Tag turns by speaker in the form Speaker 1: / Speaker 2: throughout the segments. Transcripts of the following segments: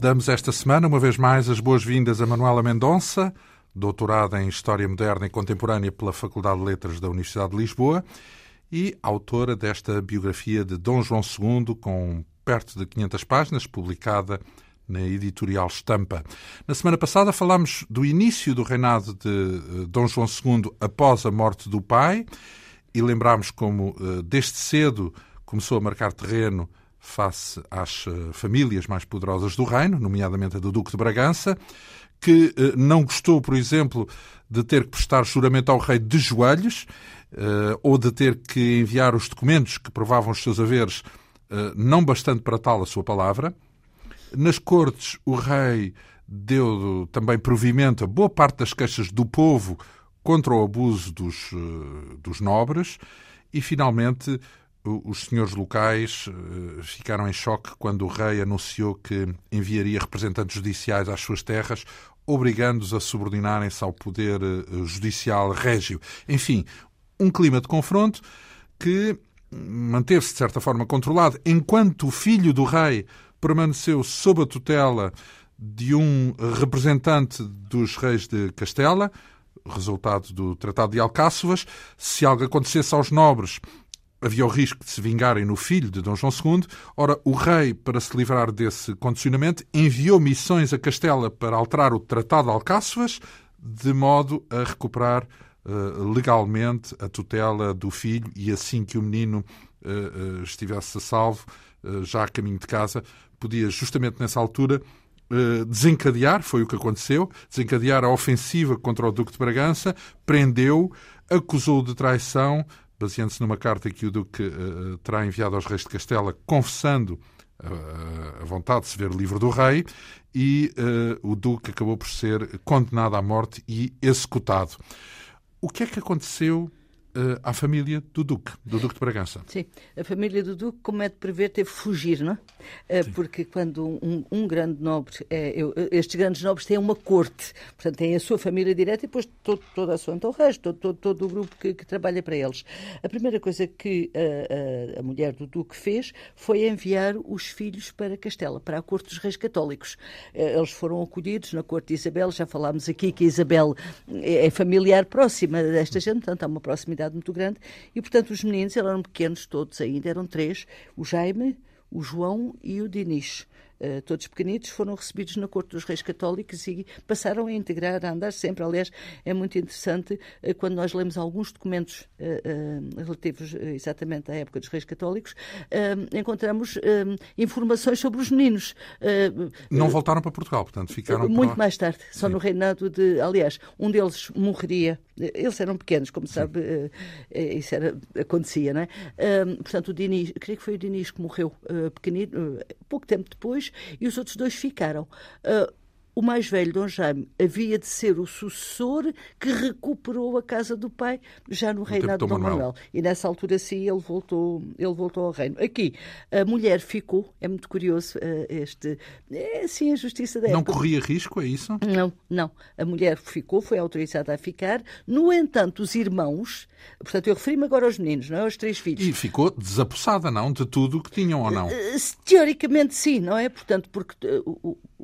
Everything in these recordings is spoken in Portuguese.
Speaker 1: Damos esta semana, uma vez mais, as boas-vindas a Manuela Mendonça, doutorada em História Moderna e Contemporânea pela Faculdade de Letras da Universidade de Lisboa e autora desta biografia de Dom João II, com perto de 500 páginas, publicada na editorial Estampa. Na semana passada falámos do início do reinado de eh, Dom João II após a morte do pai e lembrámos como, eh, desde cedo, começou a marcar terreno face às eh, famílias mais poderosas do reino, nomeadamente a do Duque de Bragança, que não gostou, por exemplo, de ter que prestar juramento ao rei de joelhos ou de ter que enviar os documentos que provavam os seus haveres, não bastante para tal a sua palavra. Nas cortes, o rei deu também provimento a boa parte das queixas do povo contra o abuso dos, eh, dos nobres e, finalmente, os senhores locais eh, ficaram em choque quando o rei anunciou que enviaria representantes judiciais às suas terras, obrigando-os a subordinarem-se ao poder eh, judicial régio. Enfim, um clima de confronto que manteve-se de certa forma controlado, enquanto o filho do rei permaneceu sob a tutela de um representante dos reis de Castela, resultado do Tratado de Alcáçovas. Se algo acontecesse aos nobres, havia o risco de se vingarem no filho de Dom João II. Ora, o rei, para se livrar desse condicionamento, enviou missões a Castela para alterar o Tratado de Alcáçovas, de modo a recuperar uh, legalmente a tutela do filho e assim que o menino uh, uh, estivesse a salvo, já a caminho de casa, podia justamente nessa altura desencadear, foi o que aconteceu, desencadear a ofensiva contra o Duque de Bragança, prendeu, acusou de traição, baseando-se numa carta que o Duque uh, terá enviado aos reis de Castela, confessando uh, a vontade de se ver livre do rei, e uh, o Duque acabou por ser condenado à morte e executado. O que é que aconteceu uh, à família do Duque, do Duque de Bragança.
Speaker 2: Sim, a família do Duque, como é de prever, teve que fugir, não é? Uh, porque quando um, um grande nobre, é, eu, estes grandes nobres têm uma corte, portanto têm a sua família direta e depois todo, toda a sua entorragem, todo, todo, todo o grupo que, que, trabalha para eles. A primeira coisa que a, a, a, mulher do Duque fez foi enviar os filhos para Castela, para a corte dos reis católicos. Uh, eles foram acolhidos na corte de Isabel, já falámos aqui que Isabel é, é familiar próxima desta gente, portanto há uma proximidade muito grande, e portanto os meninos eram pequenos todos ainda, eram três, o Jaime, o João e o Dinis. Uh, todos pequenitos, foram recebidos na Corte dos Reis Católicos e passaram a integrar, a andar sempre. Aliás, é muito interessante uh, quando nós lemos alguns documentos uh, relativos exatamente à época dos Reis Católicos, encontramos informações sobre os meninos.
Speaker 1: Não voltaram para Portugal, portanto, ficaram.
Speaker 2: Muito mais tarde, só Sim. no reinado de. Aliás, um deles morreria eles eram pequenos, como sabe, uh, isso era, acontecia, não é? Portanto, o Diniz, creio que foi o Diniz que morreu uh, pequenino, pouco tempo depois, e os outros dois ficaram o mais velho, Dom Jaime, havia de ser o sucessor que recuperou a casa do pai já no, reinado de Dom Manuel. Manuel. E nessa altura, sim, ele voltou, ele voltou ao reino. Aqui, a mulher ficou, é muito curioso uh, este. É assim a justiça da
Speaker 1: Não corria risco, é isso?
Speaker 2: Não, não. A mulher ficou, foi autorizada a ficar. No entanto, os irmãos, portanto, eu referi-me agora aos meninos, não é? Aos três filhos.
Speaker 1: E ficou desapossada, não? De tudo o que tinham ou não? Uh,
Speaker 2: teoricamente, sim, não é? Portanto, porque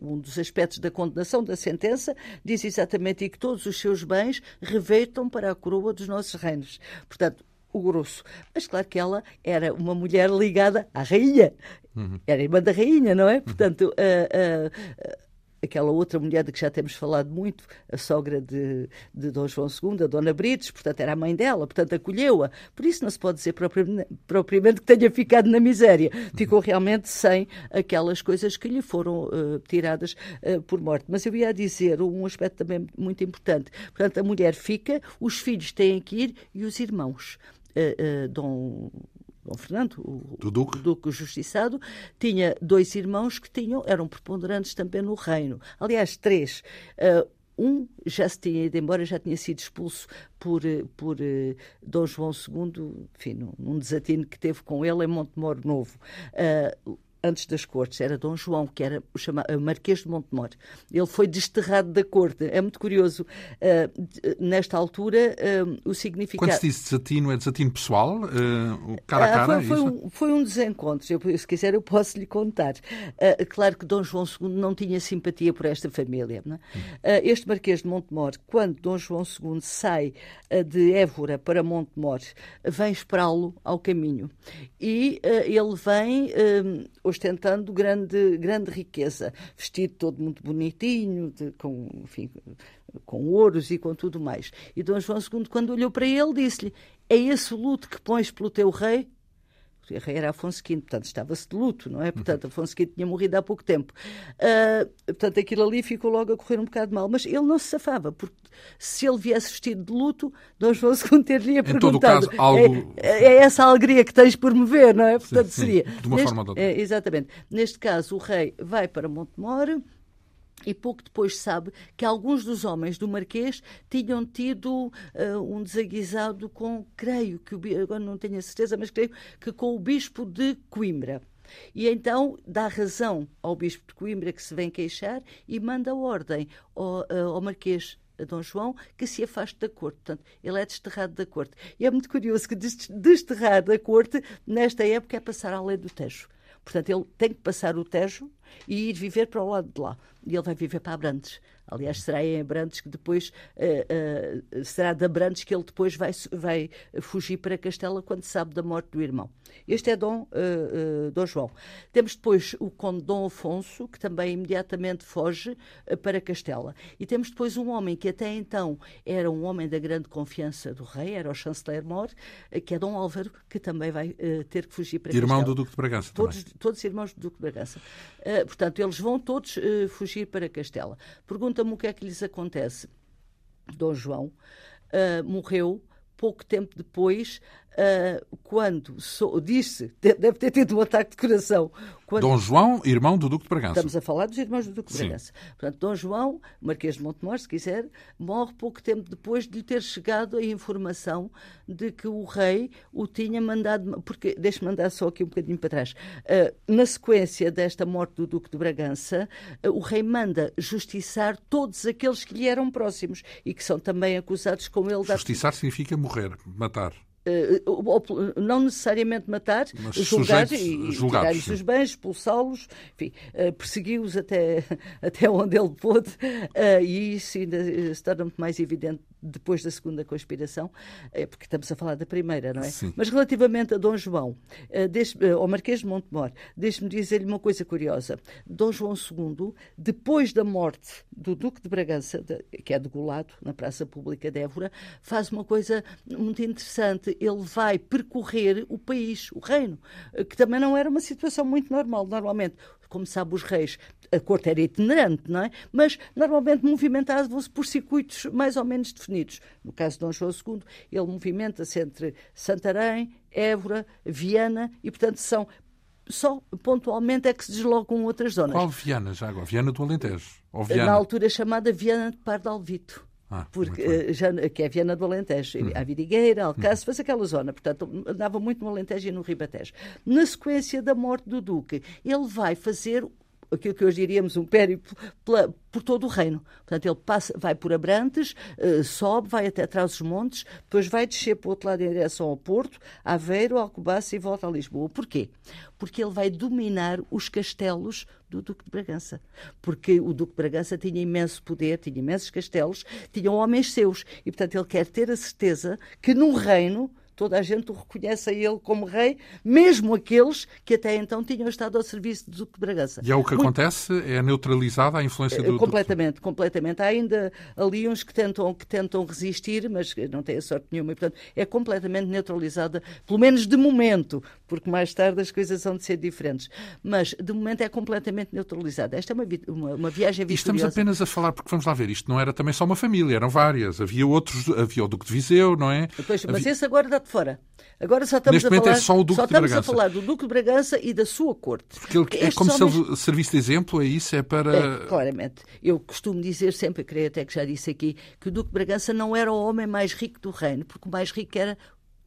Speaker 2: um dos aspectos da condenação da sentença diz exatamente que todos os seus bens revertam para a coroa dos nossos reinos. Portanto, o grosso. Mas claro que ela era uma mulher ligada à rainha. Uhum. Era irmã da rainha, não é? Portanto, uh, uh, aquela outra mulher de que já temos falado muito, a sogra de, de Dom João II, a Dona Brites, portanto era a mãe dela, portanto acolheu-a. Por isso não se pode dizer propriamente, propriamente que tenha ficado na miséria. Ficou realmente sem aquelas coisas que lhe foram uh, tiradas uh, por morte. Mas eu ia dizer um aspecto também muito importante. Portanto, a mulher fica, os filhos têm que ir e os irmãos. Uh, Dom Dom Fernando, o,
Speaker 1: Duque.
Speaker 2: o Duque Justiçado, tinha dois irmãos que tinham, eram preponderantes também no reino. Aliás, três. Uh, um já se tinha ido embora, já tinha sido expulso por, por uh, Dom João II, enfim, num, num, desatino que teve com ele em Montemor Novo. Uh, antes das cortes, era Dom João, que era o chamado Marquês de Montemor. Ele foi desterrado da corte. É muito curioso. Uh, nesta altura, uh, o significado...
Speaker 1: Quando se diz desatino, é desatino pessoal? Uh, cara a cara?
Speaker 2: foi, foi, um, foi, um, desencontro. Eu, se quiser, eu posso lhe contar. claro que Dom João II não tinha simpatia por esta família. É? este Marquês de Montemor, quando Dom João II sai de Évora para Montemor, vem esperá-lo ao caminho. E ele vem ostentando grande, grande riqueza, vestido todo muito bonitinho, de, com, enfim, com ouros e com tudo mais. E Dom João II, quando olhou para ele, disse-lhe: É esse o luto que pões pelo teu rei? O rei era Afonso V, portanto estava-se de luto, não é? Portanto, uhum. Afonso V tinha morrido há pouco tempo. Uh, portanto, aquilo ali ficou logo a correr um bocado mal. Mas ele não se safava, porque se ele viesse vestido de luto, Dom João II ter-lhe perguntado. Em todo caso, algo... É, é, essa alegria que tens por me ver, não é? Portanto, sim, sim. seria.
Speaker 1: De uma Neste, forma ou de outra.
Speaker 2: É, exatamente. Neste caso, o rei vai para Montemor e pouco depois sabe que alguns dos homens do Marquês tinham tido uh, um desaguisado com, creio, que o, agora não tenho a certeza, mas creio que com o bispo de Coimbra. E então dá razão ao bispo de Coimbra que se vem queixar e manda ordem ao, uh, ao Marquês a Dom João que se afaste da corte. Portanto, ele é desterrado da corte. E é muito curioso que desterrar da corte, nesta época, é passar à lei do Tejo. Portanto, ele tem que passar o Tejo e ir viver para o lado de lá. E ele vai viver para Abrantes. Aliás, será em Abrantes que depois uh, uh, será de Abrantes que ele depois vai, vai fugir para Castela quando sabe da morte do irmão. Este é Dom, uh, Dom João. Temos depois o Conde Dom Afonso, que também imediatamente foge para Castela. E temos depois um homem que até então era um homem da grande confiança do rei, era o chanceler Mor, que é Dom Álvaro, que também vai ter que fugir para
Speaker 1: irmão
Speaker 2: Castela.
Speaker 1: Irmão do Duque de Bragança
Speaker 2: todos, todos irmãos do Duque de Bragança. portanto, eles vão todos fugir para Castela. Pergunta-me o que é que lhes acontece. Dom João uh, morreu pouco tempo depois uh, quando so, disse, deve ter tido um ataque de coração. Quando...
Speaker 1: Dom João, irmão do Duque de Bragança.
Speaker 2: Estamos a falar dos irmãos do Duque de Bragança. Portanto, Dom João, Marquês de Montemor, se quiser, morre pouco tempo depois de lhe ter chegado a informação de que o rei o tinha mandado. Porque, deixe-me mandar só aqui um bocadinho para trás. Uh, na sequência desta morte do Duque de Bragança, uh, o rei manda justiçar todos aqueles que lhe eram próximos e que são também acusados com ele.
Speaker 1: Justiçar da... significa morrer, matar.
Speaker 2: Uh, não necessariamente matar, julgar e tirar-lhes os bens, expulsá-los, enfim, uh, persegui-os até, até onde ele pôde, uh, e isso ainda se torna muito mais evidente depois da segunda conspiração, porque estamos a falar da primeira, não é?
Speaker 1: Sim.
Speaker 2: Mas relativamente a Dom João, ao Marquês de Montemor, deixe-me dizer-lhe uma coisa curiosa. Dom João II, depois da morte do Duque de Bragança, que é degolado na Praça Pública de Évora, faz uma coisa muito interessante ele vai percorrer o país, o reino, que também não era uma situação muito normal. Normalmente, como sabe, os reis, a corte era itinerante, não é? Mas normalmente movimentavam-se por circuitos mais ou menos definidos. No caso de Dom João II, ele movimenta-se entre Santarém, Évora, Viana e, portanto, são só pontualmente é que se deslocam outras zonas.
Speaker 1: Qual Viana já agora? Viana do Alentejo? Ou Viana?
Speaker 2: Na altura chamada Viana de Pardalvito. Ah, porque, uh, já, que é Viana do Alentejo, uhum. a Vidigueira, Alcácer, uhum. faz aquela zona, portanto, andava muito no Alentejo e no Ribatejo. Na sequência da morte do Duque, ele vai fazer aquilo que hoje diríamos um périplo por todo o reino. Portanto, ele passa, vai por Abrantes, uh, sobe, vai até atrás dos montes, depois vai descer para o outro lado em direção ao Porto, Aveiro, Alcobaça e volta a Lisboa. Porquê? Porque ele vai dominar os castelos do Duque de Bragança. Porque o Duque de Bragança tinha imenso poder, tinha imensos castelos, tinha homens seus. E, portanto, ele quer ter a certeza que num reino Toda a gente o reconhece a ele como rei, mesmo aqueles que até então tinham estado ao serviço do Duque de Bragança.
Speaker 1: E é o que Muito... acontece? É neutralizada a influência do
Speaker 2: Completamente, Duque... completamente. Há ainda ali uns que tentam, que tentam resistir, mas não têm sorte nenhuma. E, portanto, é completamente neutralizada, pelo menos de momento, porque mais tarde as coisas vão de ser diferentes. Mas, de momento, é completamente neutralizada. Esta é uma, uma, uma viagem vitoriosa. E
Speaker 1: estamos apenas a falar, porque vamos lá ver, isto não era também só uma família, eram várias. Havia outros, havia o Duque de Viseu, não é?
Speaker 2: Pois, mas
Speaker 1: havia...
Speaker 2: esse agora dá de fora. Agora só estamos,
Speaker 1: Neste
Speaker 2: a falar,
Speaker 1: é só o Duque
Speaker 2: só
Speaker 1: de Bragança.
Speaker 2: a falar do Duque de Bragança e da sua corte.
Speaker 1: Porque ele, é como homens... se ele servisse de exemplo, é isso? É para.
Speaker 2: É, claramente. Eu costumo dizer sempre, creio até que já disse aqui, que o Duque de Bragança não era o homem mais rico do reino, porque o mais rico era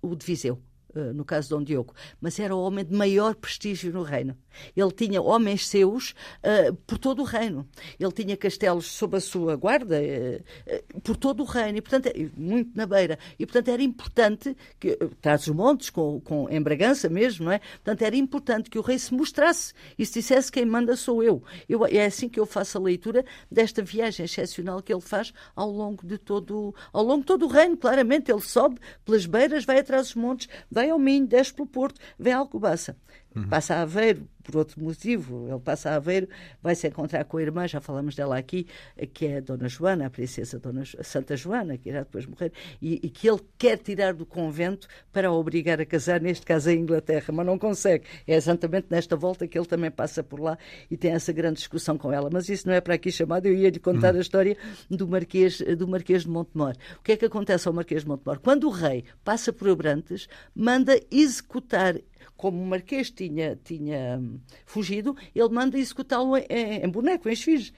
Speaker 2: o de Viseu. Uh, no caso de Dom Diogo, mas era o homem de maior prestígio no reino. Ele tinha homens seus uh, por todo o reino. Ele tinha castelos sob a sua guarda uh, por todo o reino, e, portanto, muito na beira. E, portanto, era importante, que, traz os montes, com, com, em Bragança mesmo, não é? Portanto, era importante que o rei se mostrasse e se dissesse quem manda sou eu. eu. É assim que eu faço a leitura desta viagem excepcional que ele faz ao longo de todo, ao longo de todo o reino. Claramente, ele sobe pelas beiras, vai atrás dos montes, vai ao Minho, desce pelo Porto, vem a Alcobaça. Uhum. Passa a Aveiro, por outro motivo, ele passa a Aveiro, vai se encontrar com a irmã, já falamos dela aqui, que é a Dona Joana, a princesa Dona Santa Joana, que irá depois morrer, e, e, que ele quer tirar do convento para a obrigar a casar, neste caso em Inglaterra, mas não consegue. É exatamente nesta volta que ele também passa por lá e tem essa grande discussão com ela. Mas isso não é para aqui chamado, eu ia lhe contar uhum. a história do Marquês, do Marquês de Montemor. O que é que acontece ao Marquês de Montemor? Quando o rei passa por Abrantes, manda executar como o Marquês tinha, tinha hum, fugido, ele manda executá-lo em, em, boneco, em esfinge.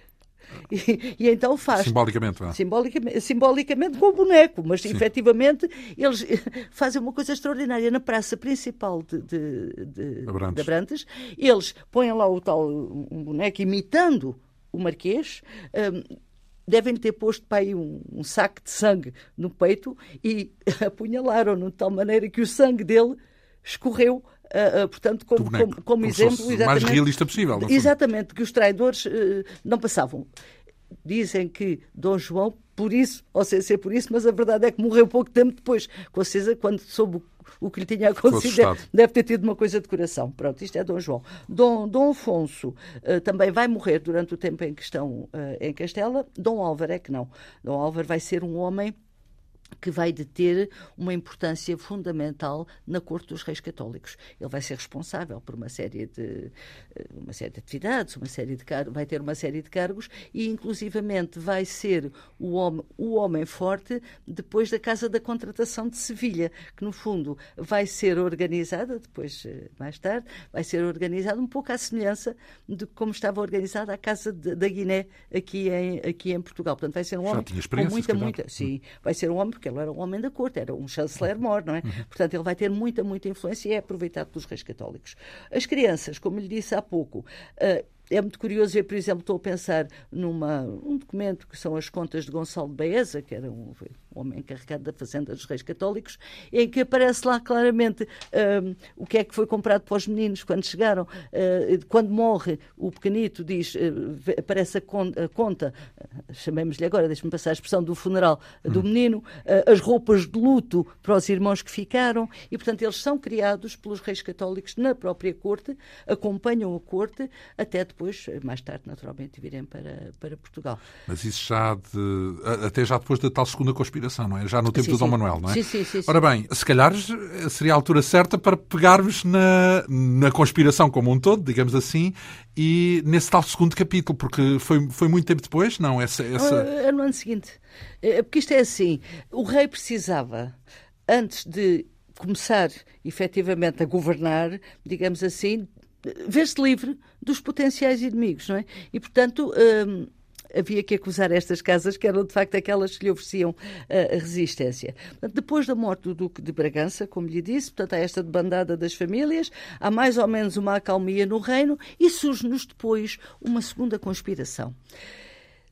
Speaker 2: E, e, então faz.
Speaker 1: Simbolicamente,
Speaker 2: é? simbolicamente, simbolicamente com o boneco, mas Sim. efetivamente eles fazem uma coisa extraordinária. Na praça principal de, de, de, Abrantes. de Abrantes, eles põem lá o tal um boneco imitando o Marquês. Um, devem ter posto para aí um, um, saco de sangue no peito e apunhalaram-no de tal maneira que o sangue dele escorreu Uh, uh, portanto, como, como, como, exemplo.
Speaker 1: O mais realista possível.
Speaker 2: Exatamente, que os traidores uh, não passavam. Dizem que Dom João, por isso, ou sem ser por isso, mas a verdade é que morreu pouco tempo depois. Com certeza, quando soube o que lhe tinha acontecido, deve ter tido uma coisa de coração. Pronto, isto é Dom João. Dom, Dom Afonso também vai morrer durante o tempo em que estão em Castela. Dom Álvaro é que não. Dom Álvaro vai ser um homem que vai ter uma importância fundamental na corte dos reis católicos. Ele vai ser responsável por uma série de eh, uma série de atividades, uma série de vai ter uma série de cargos e inclusivamente vai ser o homem, o homem forte depois da Casa da Contratação de Sevilha, que no fundo vai ser organizada depois eh, mais tarde, vai ser organizada um pouco à semelhança de como estava organizada a Casa de, da Guiné aqui em aqui em Portugal. Portanto, vai ser um homem com muita muita, sim, vai ser um homem porque ele era um homem da corte, era um chanceler mor, não é? Uhum. Portanto, ele vai ter muita, muita influência e é aproveitado pelos reis católicos. As crianças, como lhe disse há pouco, uh, é muito curioso ver, por exemplo, estou a pensar numa um documento que são as contas de Gonçalo de Baeza, que era um, um homem encarregado da Fazenda dos Reis Católicos, em que aparece lá claramente um, o que é que foi comprado para os meninos quando chegaram. Uh, quando morre o pequenito, diz, uh, aparece a, con a conta, uh, chamemos-lhe agora, deixe-me passar a expressão do funeral do hum. menino, as roupas de luto para os irmãos que ficaram, e portanto eles são criados pelos Reis Católicos na própria corte, acompanham a corte até depois depois, mais tarde, naturalmente, virem para, para Portugal.
Speaker 1: Mas isso já de, até já depois da tal segunda conspiração, não é? Já no tempo
Speaker 2: sim,
Speaker 1: do Dom
Speaker 2: sim.
Speaker 1: Manuel, não é?
Speaker 2: Sim, sim, sim,
Speaker 1: Ora bem, se calhar seria a altura certa para pegarmos na, na conspiração como um todo, digamos assim, e nesse tal segundo capítulo, porque foi, foi muito tempo depois, não? Essa, essa...
Speaker 2: É no ano seguinte. É, porque isto é assim, o rei precisava, antes de começar efetivamente a governar, digamos assim, ver-se livre dos potenciais inimigos, não é? E, portanto, hum, havia que acusar estas casas, que eram de facto aquelas que lhe ofereciam uh, a resistência. Depois da morte do Duque de Bragança, como lhe disse, portanto, há esta debandada das famílias, há mais ou menos uma acalmia no reino e surge-nos depois uma segunda conspiração.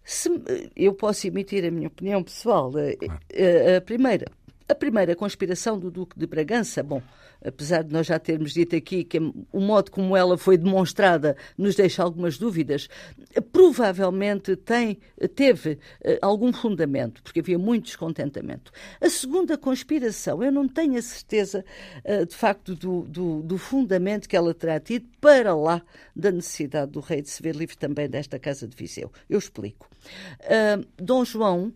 Speaker 2: Se, eu posso emitir a minha opinião pessoal. A, a, a primeira, a primeira conspiração do Duque de Bragança, bom, apesar de nós já termos dito aqui que o modo como ela foi demonstrada nos deixa algumas dúvidas, provavelmente tem, teve eh, algum fundamento, porque havia muito descontentamento. A segunda conspiração, eu não tenho a certeza, eh, de facto, do, do, do fundamento que ela terá tido para lá da necessidade do rei de se ver livre também desta Casa de Viseu. Eu explico. Uh, Dom João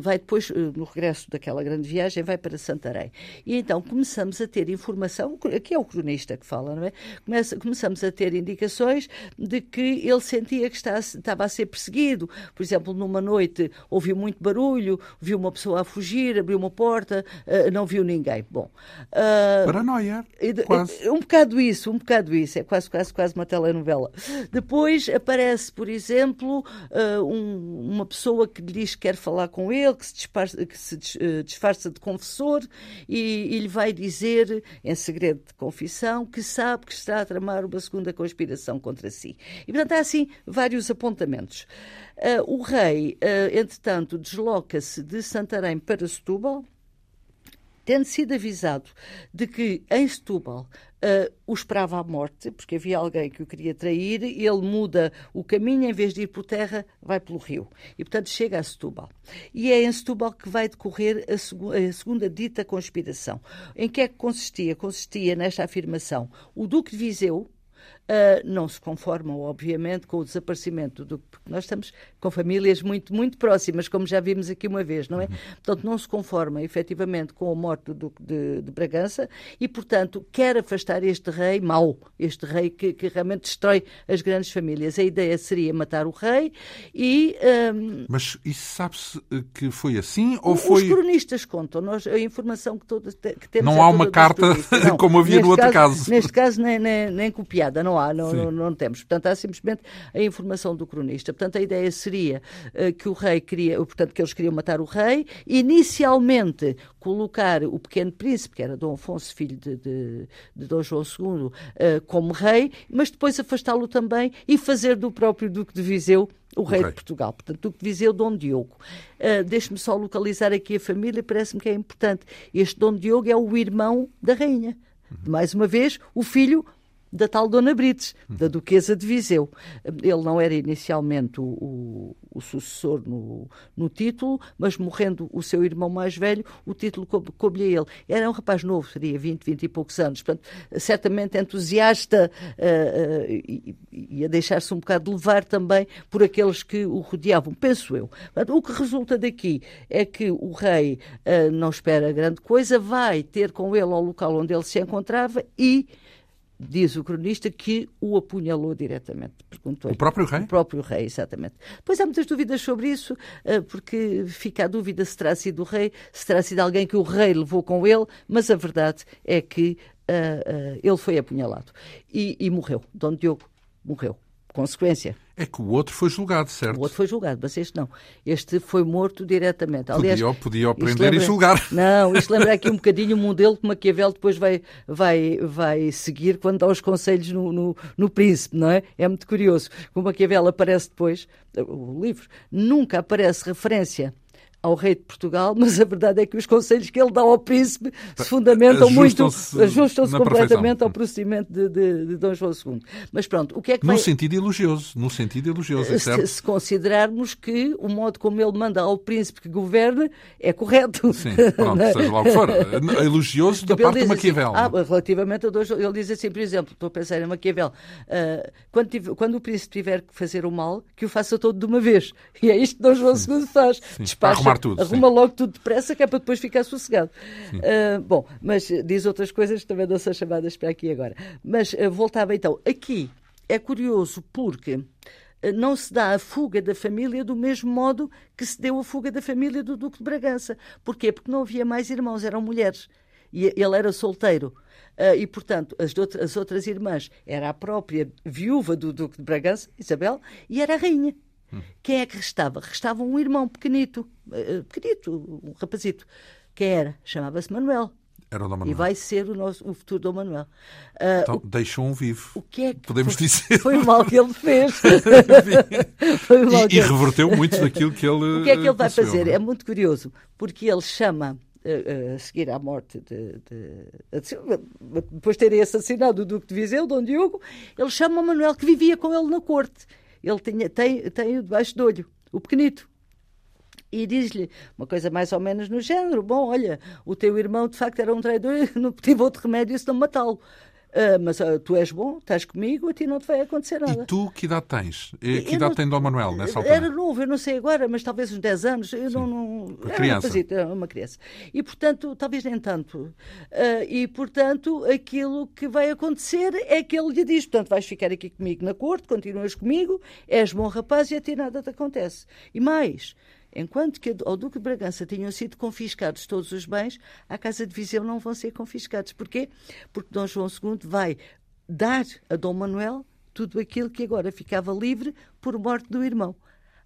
Speaker 2: vai depois, eh, no regresso daquela grande viagem, vai para Santarém. E então começamos a ter informação, aqui é o cronista que fala, não é? Começa, começamos a ter indicações de que ele sentia que estava a ser perseguido. Por exemplo, numa noite ouviu muito barulho, viu uma pessoa a fugir, abriu uma porta, eh, não viu ninguém. Bom.
Speaker 1: Uh, Paranoia. Quase.
Speaker 2: Um bocado isso, um bocado isso. É quase, quase, quase uma telenovela. Depois aparece, por exemplo, um, uma pessoa que lhe diz que quer falar com com ele, que se disfarça, que se disfarça de confessor e, e, lhe vai dizer, em segredo de confissão, que sabe que está a tramar uma segunda conspiração contra si. E, portanto, há assim vários apontamentos. Uh, o rei, uh, entretanto, desloca-se de Santarém para Setúbal, tendo sido avisado de que em Setúbal uh, o esperava à morte, porque havia alguém que o queria trair, ele muda o caminho, em vez de ir por terra, vai pelo rio. E, portanto, chega a Setúbal. E é em Setúbal que vai decorrer a, seg a segunda dita conspiração. Em que é que consistia? Consistia nesta afirmação. O Duque de Viseu, Uh, não se conformam, obviamente, com o desaparecimento do porque nós estamos com famílias muito, muito próximas, como já vimos aqui uma vez, não é? Uhum. Portanto, não se conformam efetivamente com a morte do Duque de, de, Bragança e, portanto, quer afastar este rei mau, este rei que, que, realmente destrói as grandes famílias. A ideia seria matar o rei e.
Speaker 1: Um... Mas isso sabe-se que foi assim ou foi.
Speaker 2: Os cronistas contam, nós, a informação que, toda, que temos.
Speaker 1: Não é há uma carta como havia no outro caso,
Speaker 2: caso. Neste caso, nem, nem, nem copiada, não há há, não, não, não, temos. Portanto, há simplesmente a informação do cronista. Portanto, a ideia seria uh, que o rei queria, portanto, que eles queriam matar o rei, inicialmente colocar o pequeno príncipe, que era Dom Afonso, filho de, de, de Dom João II, uh, como rei, mas depois afastá-lo também e fazer do próprio Duque de Viseu o rei okay. de Portugal, portanto, Duque de Viseu, Dom Diogo. Uh, Deixe-me só localizar aqui a família, parece-me que é importante. Este Dom Diogo é o irmão da rainha. Mais uma vez, o filho da tal Dona Brites, da Duquesa de Viseu. Ele não era inicialmente o, o, o sucessor no, no, título, mas morrendo o seu irmão mais velho, o título coube-lhe a ele. Era um rapaz novo, teria 20, 20 e poucos anos, portanto, certamente entusiasta uh, uh, e, e, a deixar-se um bocado levar também por aqueles que o rodeavam, penso eu. Portanto, o que resulta daqui é que o rei uh, não espera grande coisa, vai ter com ele ao local onde ele se encontrava e diz o cronista que o apunhalou diretamente.
Speaker 1: Perguntou o próprio rei?
Speaker 2: O próprio rei, exatamente. Pois há muitas dúvidas sobre isso, eh, porque fica a dúvida se terá sido o rei, se terá sido alguém que o rei levou com ele, mas a verdade é que uh, uh, ele foi apunhalado e, e morreu. Dom Diogo morreu consequência.
Speaker 1: É que o outro foi julgado, certo?
Speaker 2: O outro foi julgado, mas este não. Este foi morto diretamente.
Speaker 1: Aliás, podia, podia prender lembra... e julgar.
Speaker 2: Não, isto lembra aqui um bocadinho o modelo que Maquiavel depois vai, vai, vai seguir quando dá os conselhos no, no, no Príncipe, não é? É muito curioso. Como Maquiavel aparece depois, o livro, nunca aparece referência ao rei de Portugal, mas a verdade é que os conselhos que ele dá ao príncipe se fundamentam muito, ajustam-se completamente ao procedimento de, de, de, Dom João II. Mas pronto, o que é que
Speaker 1: No
Speaker 2: vai...
Speaker 1: sentido elogioso, no sentido elogioso, é
Speaker 2: se, se, considerarmos que o modo como ele manda ao príncipe que governe é correto.
Speaker 1: Sim, pronto, seja lá o que for. É elogioso da parte de assim, Maquiavel.
Speaker 2: Assim, ah, relativamente a Dom João, ele diz assim, por exemplo, estou a pensar em Maquiavel, uh, quando, tive, quando o príncipe tiver que fazer o mal, que o faça todo de uma vez. E é isto que Dom João II faz.
Speaker 1: Sim, Despacha arrumar tudo.
Speaker 2: Arruma sim. logo tudo depressa, que é para depois ficar sossegado. Uh, bom, mas diz outras coisas que também não são chamadas para aqui agora. Mas uh, voltava então. Aqui é curioso porque ah, não se dá a fuga da família do mesmo modo que se deu a fuga da família do Duque de Bragança. Porquê? Porque não havia mais irmãos, eram mulheres. E ele era solteiro. E, portanto, as, as, outras irmãs era a própria viúva do Duque de Bragança, Isabel, e era a rainha. Quem é que restava? Restava um irmão pequenito, uh, pequenito, um rapazito. Quem era? Chamava-se Manuel.
Speaker 1: Era o Dom Manuel.
Speaker 2: E vai ser o, nosso, o futuro Dom Manuel.
Speaker 1: Uh, então, o, deixou um vivo.
Speaker 2: O que é que
Speaker 1: Podemos foi, dizer.
Speaker 2: Foi o mal que ele fez.
Speaker 1: foi mal e, que e reverteu muito daquilo que ele.
Speaker 2: O que é que ele vai fazer? É? é muito curioso, porque ele chama a, seguir à morte de, de, de, depois de terem assassinado o Duque de Viseu, Dom Diogo, ele chama o Manuel que vivia com ele na corte ele tinha, tem, tem o debaixo do olho, o pequenito. E diz-lhe uma coisa mais ou menos no género: Bom, olha, o teu irmão de facto era um traidor, não tive outro remédio senão matá-lo. Uh, mas uh, tu és bom, estás comigo, a ti não te vai acontecer nada.
Speaker 1: E tu que idade tens? E, que eu idade não, tem Dom Manuel nessa altura?
Speaker 2: Era novo, eu não sei agora, mas talvez uns 10 anos. Eu não, não,
Speaker 1: era criança.
Speaker 2: Uma, uma criança. E, portanto, talvez nem tanto. Uh, e, portanto, aquilo que vai acontecer é que ele lhe diz: portanto, vais ficar aqui comigo na corte, continuas comigo, és bom rapaz e a ti nada te acontece. E mais, Enquanto que ao Duque de Bragança tinham sido confiscados todos os bens, à Casa de Viseu não vão ser confiscados. Porquê? Porque Dom João II vai dar a Dom Manuel tudo aquilo que agora ficava livre por morte do irmão.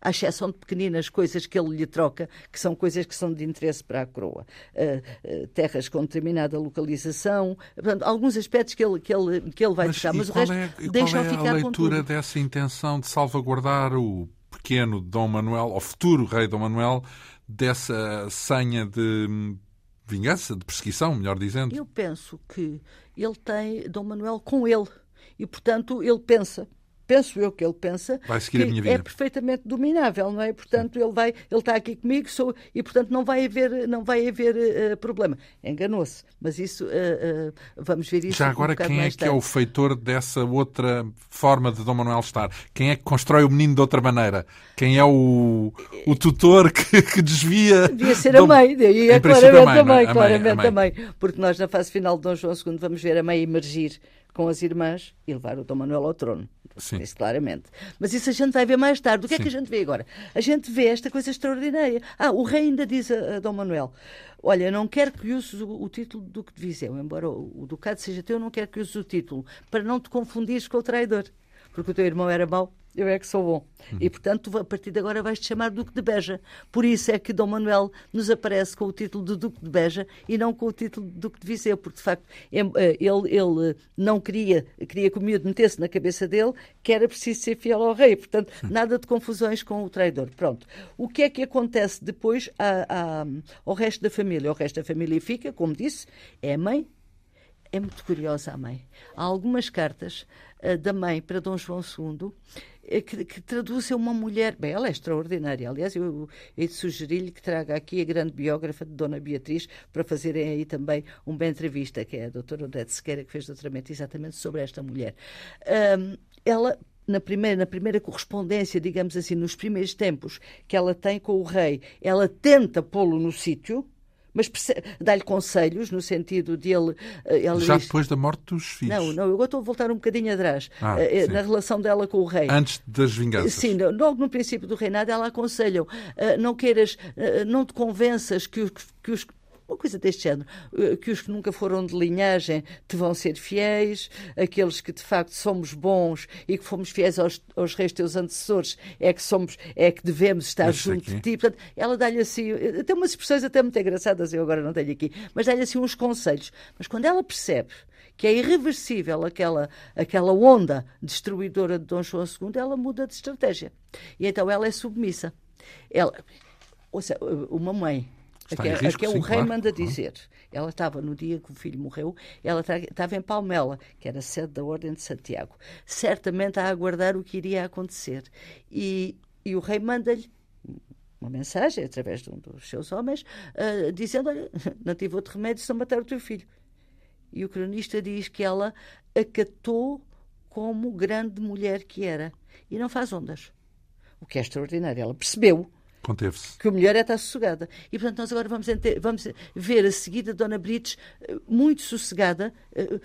Speaker 2: à exceção de pequeninas coisas que ele lhe troca, que são coisas que são de interesse para a coroa. Uh, uh, terras com determinada localização, portanto, alguns aspectos que ele, que ele, que ele vai deixar, mas o resto
Speaker 1: é,
Speaker 2: deixa
Speaker 1: qual é
Speaker 2: ficar
Speaker 1: a leitura dessa intenção de salvaguardar o pequeno Dom Manuel, ou futuro rei Dom Manuel, dessa senha de vingança, de perseguição, melhor dizendo?
Speaker 2: Eu penso que ele tem Dom Manuel com ele. E, portanto, ele pensa penso eu que ele pensa
Speaker 1: que
Speaker 2: é perfeitamente dominável, não é? Portanto, ele vai, ele está aqui comigo, sou e portanto não vai haver, não vai haver uh, problema. Enganou-se, mas isso uh, uh, vamos ver isso.
Speaker 1: Já agora
Speaker 2: um
Speaker 1: quem é que é o feitor dessa outra forma de Dom Manuel estar? Quem é que constrói o menino de outra maneira? Quem é o, o tutor que, que desvia?
Speaker 2: Devia ser Dom... a mãe, e é claramente a mãe, claramente a mãe, porque nós na fase final de Dom João II vamos ver a mãe emergir com as irmãs e levar o Dom Manuel ao trono. Sim. Isso claramente. Mas isso a gente vai ver mais tarde. O que Sim. é que a gente vê agora? A gente vê esta coisa extraordinária. Ah, o rei ainda diz a, a Dom Manuel: Olha, não quero que uses o, o, título de Duque de Viseu, embora o, o Ducado seja teu, não quero que uses o título, para não te confundires com o traidor. Porque o teu irmão era mau eu é que sou bom. Uhum. E, portanto, a partir de agora vais-te chamar Duque de Beja. Por isso é que Dom Manuel nos aparece com o título de Duque de Beja e não com o título de Duque de Viseu, porque, de facto, é, é, ele, ele não queria, queria que o miúdo metesse na cabeça dele que era preciso ser fiel ao rei. Portanto, nada de confusões com o traidor. Pronto. O que é que acontece depois a, a, ao resto da família? O resto da família fica, como disse, é a mãe, é muito curiosa a mãe. Há algumas cartas uh, da mãe para Dom João II eh, que, que traduz uma mulher. Bem, ela é extraordinária. Aliás, eu, eu sugerir-lhe que traga aqui a grande biógrafa de Dona Beatriz para fazerem aí também uma entrevista, que é a doutora Odete Sequeira, que fez doutoramento exatamente sobre esta mulher. Um, ela na primeira, na primeira correspondência, digamos assim, nos primeiros tempos que ela tem com o rei, ela tenta pô-lo no sítio, mas dá-lhe conselhos no sentido de ele.
Speaker 1: Eh, ele Já diz... depois da morte dos filhos.
Speaker 2: Não, não, eu agora estou a voltar um bocadinho atrás, ah, uh, na relação dela com o rei.
Speaker 1: Antes das vinganças.
Speaker 2: Sim, logo no princípio do reinado, ela aconselha: não queiras, não te convenças que, que os uma coisa deste género, eh, que os que nunca foram de linhagem te vão ser fiéis, aqueles que de facto somos bons e que fomos fiéis aos, aos reis teus antecessores, é que somos, é que devemos estar junto aqui. de ti. Portanto, ela dá-lhe assim, tem umas expressões até muito engraçadas, eu agora não tenho aqui, mas dá-lhe assim uns conselhos. Mas quando ela percebe que é irreversível aquela, aquela onda destruidora de Dom João II, ela muda de estratégia. E então ela é submissa. Ela, ou seja, uma mãe
Speaker 1: Está a que,
Speaker 2: a que
Speaker 1: o
Speaker 2: rei claro. manda dizer. Ela estava no dia que o filho morreu, ela estava em Palmela, que era sede da Ordem de Santiago, certamente a aguardar o que iria acontecer. E, e o rei manda-lhe uma mensagem através de um dos seus homens, uh, dizendo: Olha, não tive outro remédio senão matar o teu filho. E o cronista diz que ela acatou como grande mulher que era e não faz ondas. O que é extraordinário. Ela percebeu
Speaker 1: Conteve-se.
Speaker 2: Que a mulher é está sossegada. E, portanto, nós agora vamos, vamos ver a seguida Dona Brites eh, muito sossegada, eh,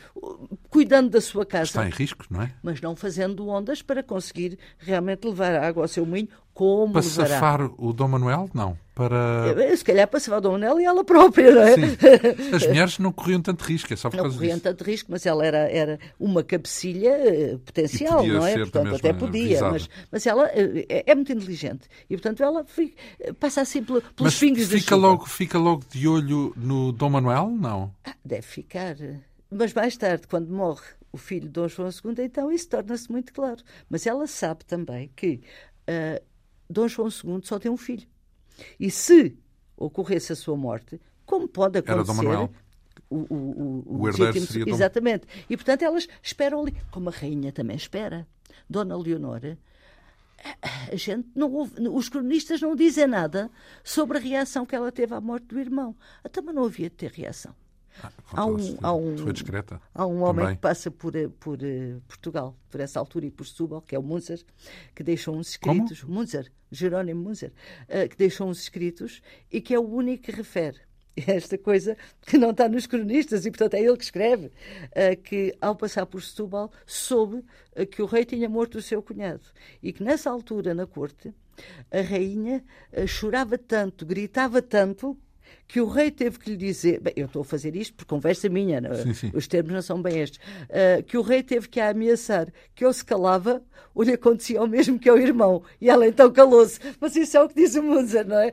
Speaker 2: cuidando da sua casa.
Speaker 1: Está em risco, não é?
Speaker 2: Mas não fazendo ondas para conseguir realmente levar a água ao seu moinho como
Speaker 1: Para
Speaker 2: levará.
Speaker 1: safar o Dom Manuel? Não. Para...
Speaker 2: Se calhar para safar o Dom Manuel e ela própria, não é? Sim.
Speaker 1: As mulheres não corriam tanto risco, é só por
Speaker 2: não
Speaker 1: causa
Speaker 2: corriam
Speaker 1: disso.
Speaker 2: tanto risco, mas ela era, era uma cabecilha eh, potencial, não é? Portanto, até podia, mas, mas ela é, é, muito inteligente. E, portanto, ela fica, passa assim pelos
Speaker 1: mas
Speaker 2: fingos
Speaker 1: fica logo Fica logo de olho no Dom Manuel? Não.
Speaker 2: Ah, deve ficar. Mas mais tarde, quando morre o filho de Dom João II, então isso torna-se muito claro. Mas ela sabe também que uh, Dom João II só tem um filho. E se ocorresse a sua morte, como pode acontecer?
Speaker 1: Era Dom Manuel.
Speaker 2: O, o, o,
Speaker 1: o herdeiro seria Dom...
Speaker 2: Exatamente. E, portanto, elas esperam ali, como a rainha também espera. Dona Leonora, a gente não ouve, os cronistas não dizem nada sobre a reação que ela teve à morte do irmão. Até mas não havia de ter reação.
Speaker 1: Há um, há um, foi discreta.
Speaker 2: Há um homem também. que passa por, eh, por uh, Portugal, por essa altura, e por Setúbal, que é o Munzer, que deixou uns escritos.
Speaker 1: Como?
Speaker 2: Munzer, Jerónimo Munzer, uh, que deixou uns escritos e que é o único que refere esta coisa que não está nos cronistas e, portanto, é ele que escreve, uh, que ao passar por Setúbal soube que o rei tinha morto o seu cunhado e que nessa altura, na corte, a rainha chorava tanto, gritava tanto que o rei teve que lhe dizer, bem, eu estou a fazer isto por conversa minha, é?
Speaker 1: sim, sim.
Speaker 2: os termos não são bem estes, uh, que o rei teve que a ameaçar que ou se calava ou lhe acontecia o mesmo que ao irmão. E ela então calou-se. Mas isso é o que diz o Munzer, não é?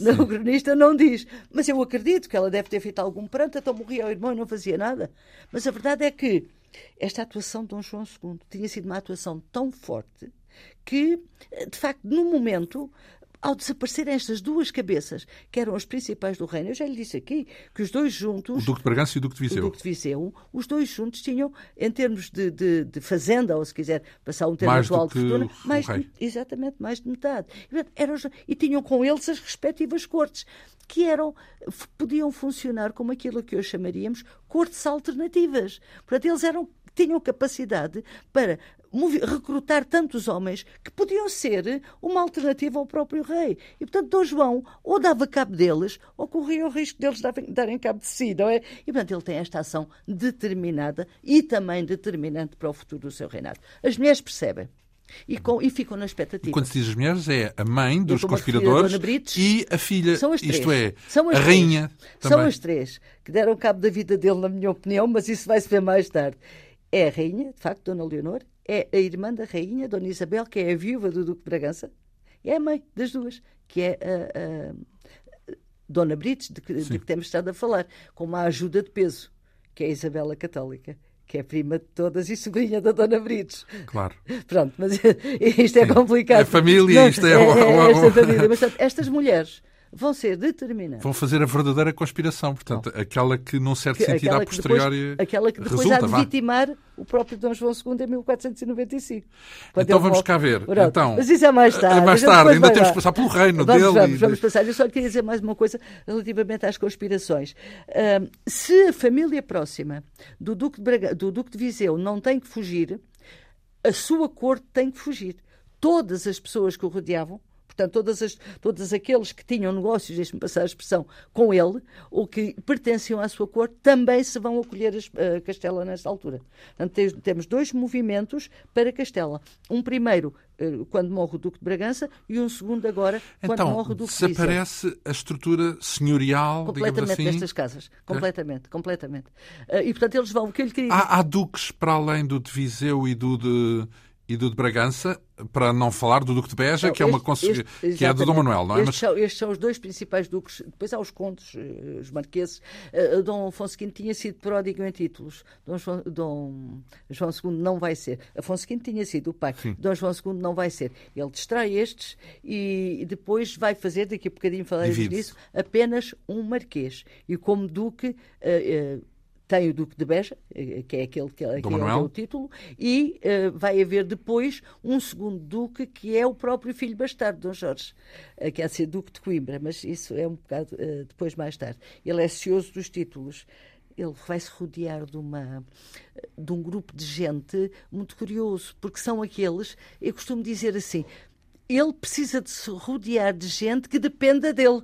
Speaker 2: Não, o cronista não diz. Mas eu acredito que ela deve ter feito algum pranto, então morria ao irmão e não fazia nada. Mas a verdade é que esta atuação de Dom João II tinha sido uma atuação tão forte que, de facto, no momento, ao desaparecerem estas duas cabeças, que eram as principais do reino, eu já lhe disse aqui que os dois juntos.
Speaker 1: O Duque de Bragança e o Duque de Viseu.
Speaker 2: O Duque de Viseu, os dois juntos tinham, em termos de, de, de fazenda, ou se quiser passar um termo mais atual de fortuna, mais de, exatamente, mais de metade. E, eram, e tinham com eles as respectivas cortes, que eram, podiam funcionar como aquilo que hoje chamaríamos cortes alternativas. Portanto, eles eram tinham capacidade para recrutar tantos homens que podiam ser uma alternativa ao próprio rei. E, portanto, Dom João ou dava cabo deles ou corria o risco deles darem cabo de si, não é? E, portanto, ele tem esta ação determinada e também determinante para o futuro do seu reinado. As mulheres percebem. E, com, e, ficam na expectativa. E
Speaker 1: quando se diz as mulheres, é a mãe dos conspiradores e a filha,
Speaker 2: São as três.
Speaker 1: isto é, a rainha.
Speaker 2: Também. São as três que deram cabo da vida dele, na minha opinião, mas isso vai se ver mais tarde. É a rainha, de facto, Dona Leonor, é a irmã da rainha, Dona Isabel, que é a viúva do Duque de Bragança, e é a mãe das duas, que é a, a Dona Brites, de que, de que temos estado a falar, com uma ajuda de peso, que é a Isabela Católica que é prima de todas e sobrinha da Dona Brites.
Speaker 1: Claro.
Speaker 2: Pronto, mas isto é complicado. É
Speaker 1: família, isto é...
Speaker 2: é, é esta família. Mas, portanto, estas mulheres vão ser determinantes.
Speaker 1: Vão fazer a verdadeira conspiração, portanto, aquela que, num certo que, sentido, a posteriori.
Speaker 2: Aquela que depois resulta, há de vitimar vá. o próprio Dom João II em 1495.
Speaker 1: Então vamos cá ver. Então,
Speaker 2: Mas isso é mais tarde.
Speaker 1: É mais tarde, ainda temos que passar pelo reino
Speaker 2: vamos,
Speaker 1: dele.
Speaker 2: Vamos, vamos passar. Eu só queria dizer mais uma coisa relativamente às conspirações. Se a família próxima do Duque, de Braga, do Duque de Viseu não tem que fugir, a sua corte tem que fugir. Todas as pessoas que o rodeavam Portanto, todas as, todos aqueles que tinham negócios, deixe-me passar a expressão, com ele, ou que pertenciam à sua corte, também se vão acolher a Castela nesta altura. Portanto, temos dois movimentos para Castela. Um primeiro, eh, quando morre o Duque de Bragança, e um segundo agora, quando
Speaker 1: então,
Speaker 2: morre o Duque
Speaker 1: de Viseu. desaparece a estrutura senhorial,
Speaker 2: completamente
Speaker 1: assim.
Speaker 2: destas casas. Completamente, é? completamente. Eh, e, portanto, eles vão... O que eu lhe queria...
Speaker 1: há, há duques para além do de Viseu e do de e do de Bragança, para não falar do Duque de Beja, que é uma este, este, que é do Dom Manuel, não é?
Speaker 2: Estes, Mas... são, estes são os dois principais duques. Depois há os contos, eh, os marqueses. Uh, Dom Afonso V tinha sido pródigo em títulos. Dom João, Dom João II não vai ser. Afonso V tinha sido o pai. Sim. Dom João II não vai ser. Ele distrai estes e depois vai fazer, daqui a bocadinho falaremos disso, apenas um marquês. E como duque... Uh, uh, tem o Duque de Beja, eh, que é aquele que, é, que é o título, e uh, vai haver depois um segundo Duque, que é o próprio filho bastardo, Dom Jorge, uh, que é a ser Duque de Coimbra, mas isso é um bocado uh, depois, mais tarde. Ele é cioso dos títulos. Ele vai se rodear de, uma, de um grupo de gente muito curioso, porque são aqueles, eu costumo dizer assim, ele precisa de se rodear de gente que dependa dele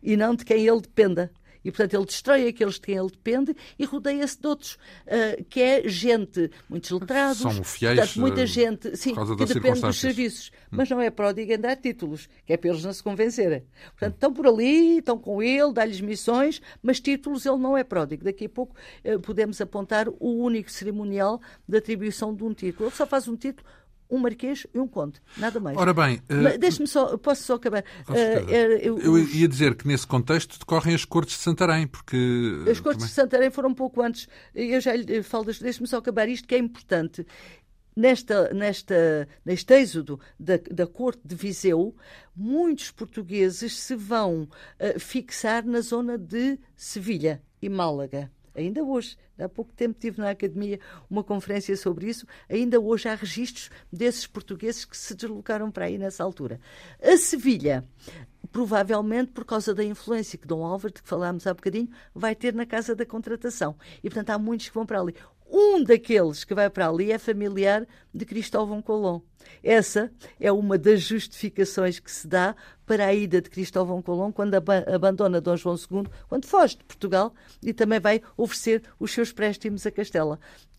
Speaker 2: e não de quem ele dependa. E, portanto, ele destrói aqueles de quem ele depende e rodeia-se de outros, uh, que é gente, muitos letrados,
Speaker 1: São fiéis,
Speaker 2: portanto, muita gente sim, que depende dos serviços. Hum. Mas não é pródigo em dar títulos, que é para eles não se convencerem. Portanto, estão por ali, estão com ele, dá-lhes missões, mas títulos ele não é pródigo. Daqui a pouco uh, podemos apontar o único cerimonial de atribuição de um título. Ele só faz um título um marquês e um conde, nada mais.
Speaker 1: Ora bem, uh,
Speaker 2: deixe-me só, posso só acabar.
Speaker 1: Uh, eu, eu, ia dizer que nesse contexto decorrem as cortes de Santarém, porque
Speaker 2: as cortes também... de Santarém foram um pouco antes. Eu já lhe falo, deixe-me só acabar isto que é importante. Nesta, nesta, neste êxodo da, da corte de Viseu, muitos portugueses se vão uh, fixar na zona de Sevilha e Málaga ainda hoje, há pouco tempo tive na academia uma conferência sobre isso, ainda hoje há registros desses portugueses que se deslocaram para aí nessa altura. A Sevilha, provavelmente por causa da influência que Dom Álvaro, de que falámos há bocadinho, vai ter na Casa da Contratação. E, portanto, há muitos que vão para ali. Um daqueles que vai para ali é familiar de Cristóvão Colomb. Essa é uma das justificações que se dá para a ida de Cristóvão Colomb quando abandona Dom João II, quando foge de Portugal e também vai oferecer os seus préstimos a Castela.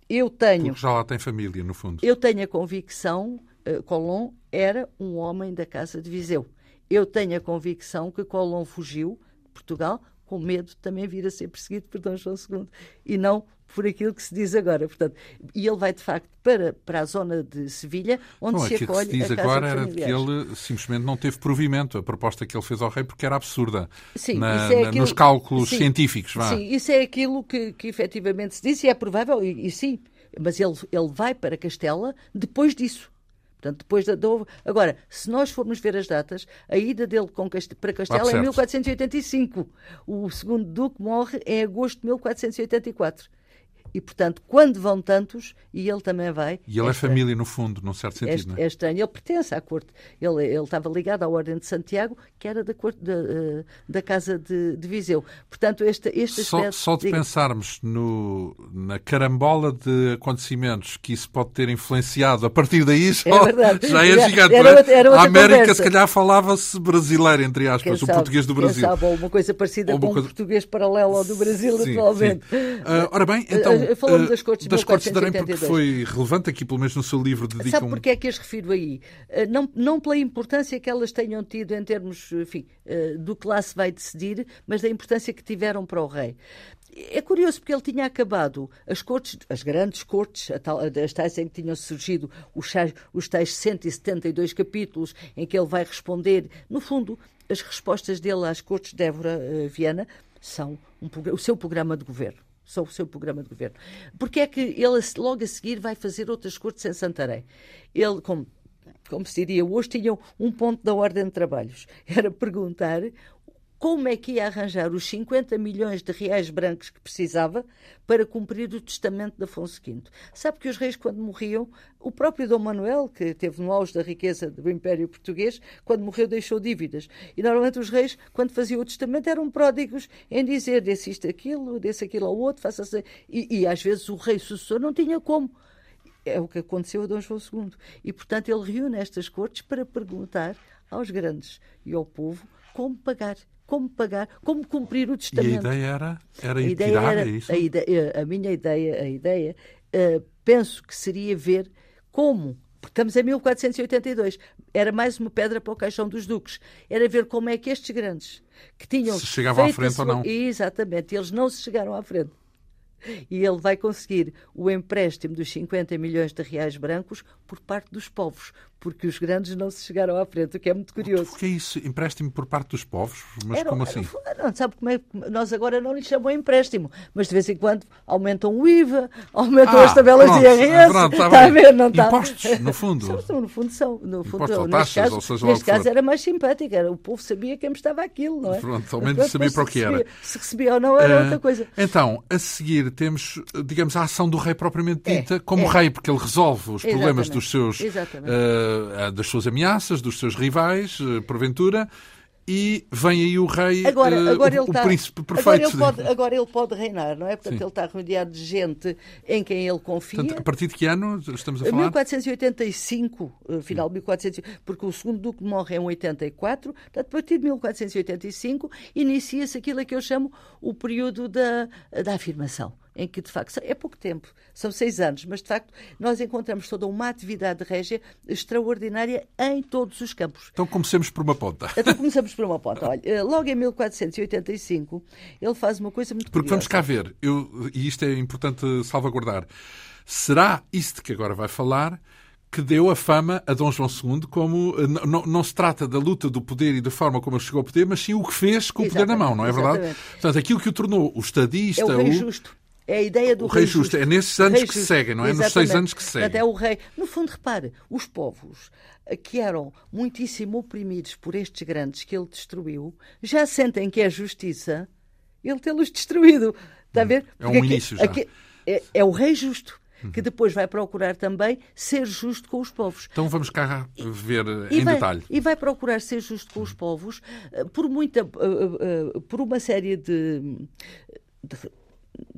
Speaker 2: Eu tenho.
Speaker 1: Porque já lá tem família, no fundo.
Speaker 2: Eu tenho a convicção, uh, Colomb era um homem da Casa de Viseu. Eu tenho a convicção que Colomb fugiu Portugal, com medo de também vir a ser perseguido por Dom João II e não por aquilo que se diz agora. Portanto, e ele vai, de facto, para, para a zona de Sevilha, onde
Speaker 1: não,
Speaker 2: se acolhe.
Speaker 1: O que se diz agora era que ele simplesmente não teve provimento a proposta que ele fez ao rei porque era absurda sim, na, é aquilo, nos cálculos sim, científicos. Vá.
Speaker 2: Sim, isso é aquilo que, que efetivamente se disse e é provável, e, e sim, mas ele, ele vai para Castela depois disso. Portanto, depois da, da, Agora, se nós formos ver as datas, a ida dele Cast... para Castela ah, é 1485. O segundo duque morre em agosto de 1484. E, portanto, quando vão tantos, e ele também vai.
Speaker 1: E ele é, é família, no fundo, num certo sentido,
Speaker 2: é,
Speaker 1: não é?
Speaker 2: É estranho. Ele pertence à corte. Ele, ele estava ligado à Ordem de Santiago, que era da, corte, da, eh, da Casa de, de Viseu. Portanto, este, este
Speaker 1: aspecto... Só, só de diga... pensarmos no, na carambola de acontecimentos que isso pode ter influenciado a partir daí, já é, já é gigante. Era, era, era a América, conversa. se calhar, falava-se brasileiro, entre aspas, quem o português do Brasil.
Speaker 2: Sabe, ou uma coisa parecida ou com coisa... um português paralelo ao do Brasil, sim, atualmente. Sim.
Speaker 1: Uh, ora bem, então... Uh, falamos uh, das Cortes das Cortes de Arém, porque foi relevante aqui, pelo menos no seu livro, dedica
Speaker 2: Sabe porque é que as refiro aí? Eh, não, não pela importância que elas tenham tido em termos, enfim, eh, do que lá se vai decidir, mas da importância que tiveram para o rei. É curioso porque ele tinha acabado as cortes, as grandes cortes, as tais em que tinham surgido os, os tais 172 capítulos, em que ele vai responder, no fundo, as respostas dele às cortes de Évora Viana são um, o seu programa de governo sobre o seu programa de governo. Porque é que ele, logo a seguir, vai fazer outras cortes em Santarém? Ele, como, como se diria hoje, tinha um ponto da ordem de trabalhos. Era perguntar como é que ia arranjar os 50 milhões de reais brancos que precisava para cumprir o testamento de Afonso V. Sabe que os reis, quando morriam, o próprio Dom Manuel, que teve no auge da riqueza do Império Português, quando morreu deixou dívidas. E normalmente os reis, quando faziam o testamento, eram pródigos em dizer desse isto aquilo, desse aquilo ao outro, faça assim. E, e às vezes o rei sucessor não tinha como é o que aconteceu a Dom João II. E, portanto, ele reúne estas cortes para perguntar aos grandes e ao povo como pagar como pagar, como cumprir o testamento.
Speaker 1: E a ideia era, era ir tirar, era, é isso?
Speaker 2: A, ideia, a minha ideia, a ideia uh, penso que seria ver como porque estamos em 1482. Era mais uma pedra para o caixão dos duques. Era ver como é que estes grandes, que tinham.
Speaker 1: Se chegavam à frente sua... ou não.
Speaker 2: Exatamente, eles não se chegaram à frente e ele vai conseguir o empréstimo dos 50 milhões de reais brancos por parte dos povos, porque os grandes não se chegaram à frente, o que é muito curioso.
Speaker 1: O que é isso? Empréstimo por parte dos povos? Mas Era, como assim?
Speaker 2: Não, sabe como é nós agora não lhe chamamos empréstimo, mas de vez em quando aumentam o IVA, aumentam ah, as tabelas pronto, de IRS. Pronto, está,
Speaker 1: está a ver, não está? Impostos, no fundo.
Speaker 2: São, no fundo são. No fundo,
Speaker 1: Impostos
Speaker 2: ou
Speaker 1: taxas,
Speaker 2: caso,
Speaker 1: ou seja
Speaker 2: neste caso era mais simpático, era, o povo sabia quem estava aquilo, não é?
Speaker 1: Pronto, ao menos sabia para o que era.
Speaker 2: Se recebia ou não era uh, outra coisa.
Speaker 1: Então, a seguir temos, digamos, a ação do rei propriamente é, dita, é, como é. rei, porque ele resolve os problemas dos seus, uh, das suas ameaças, dos seus rivais, uh, porventura, e vem aí o rei, agora, uh, agora o, o tá, príncipe perfeito.
Speaker 2: Agora ele, pode, agora ele pode reinar, não é? Portanto, Sim. ele está rodeado de gente em quem ele confia. Portanto,
Speaker 1: a partir de que ano estamos a falar?
Speaker 2: 1485, final de 1485, porque o segundo duque morre em 84, portanto, a partir de 1485 inicia-se aquilo que eu chamo o período da, da afirmação em que, de facto, é pouco tempo, são seis anos, mas, de facto, nós encontramos toda uma atividade régia extraordinária em todos os campos.
Speaker 1: Então, comecemos por uma ponta.
Speaker 2: Então, começamos por uma ponta. Olha, eh, logo em 1485, ele faz uma coisa muito
Speaker 1: Porque
Speaker 2: curiosa.
Speaker 1: vamos cá ver, eu, e isto é importante salvaguardar, será isto que agora vai falar que deu a fama a Dom João II como eh, não, não, se trata da luta do poder e da forma como ele chegou ao poder, mas sim o que fez com o poder na mão, não é verdade? Exatamente. Portanto, aquilo que o tornou o estadista,
Speaker 2: é o, o... justo. É a ideia do
Speaker 1: o rei, rei justo. justo. É nesses anos que se seguem, não é? Exatamente. Nos seis anos que se seguem.
Speaker 2: Até o rei. No fundo, repare, os povos eh, que eram muitíssimo oprimidos por estes grandes que ele destruiu, já sentem que é justiça ele tê-los destruído. Está a ver?
Speaker 1: É um início aqui, já.
Speaker 2: É, é, o rei justo que depois vai procurar também ser justo com os povos.
Speaker 1: Então vamos cá ver e em
Speaker 2: vai,
Speaker 1: detalhe.
Speaker 2: E vai procurar ser justo com os povos eh, por muita, eh, por uma série de, de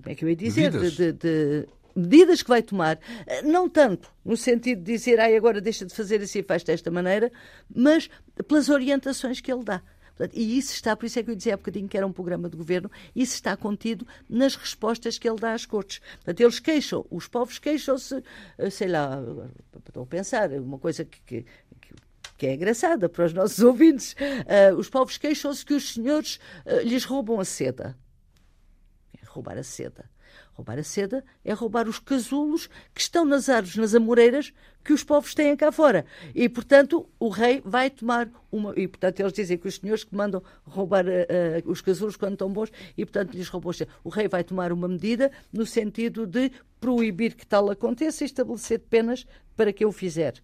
Speaker 2: é que eu ia dizer?
Speaker 1: Medidas.
Speaker 2: De, de, de, medidas que vai tomar, não tanto no sentido de dizer, ai, agora deixa de fazer assim, faz desta maneira, mas pelas orientações que ele dá. E isso está, por isso é que eu dizia há bocadinho que era um programa de governo, isso está contido nas respostas que ele dá às cortes. Portanto, eles queixam, os povos queixam-se, eh, sei lá, estou a pensar, uma coisa que, que, que é engraçada para os nossos ouvintes. Uh, os povos queixam-se que os senhores uh, lhes roubam a seda. Roubar a seda. Roubar a seda é roubar os casulos que estão nas árvores, nas amoreiras, que os povos têm cá fora. E, portanto, o rei vai tomar uma. E, portanto, eles dizem que os senhores que mandam roubar uh, os casulos quando estão bons, e, portanto, lhes roubou. O rei vai tomar uma medida no sentido de proibir que tal aconteça e estabelecer penas para que eu fizer.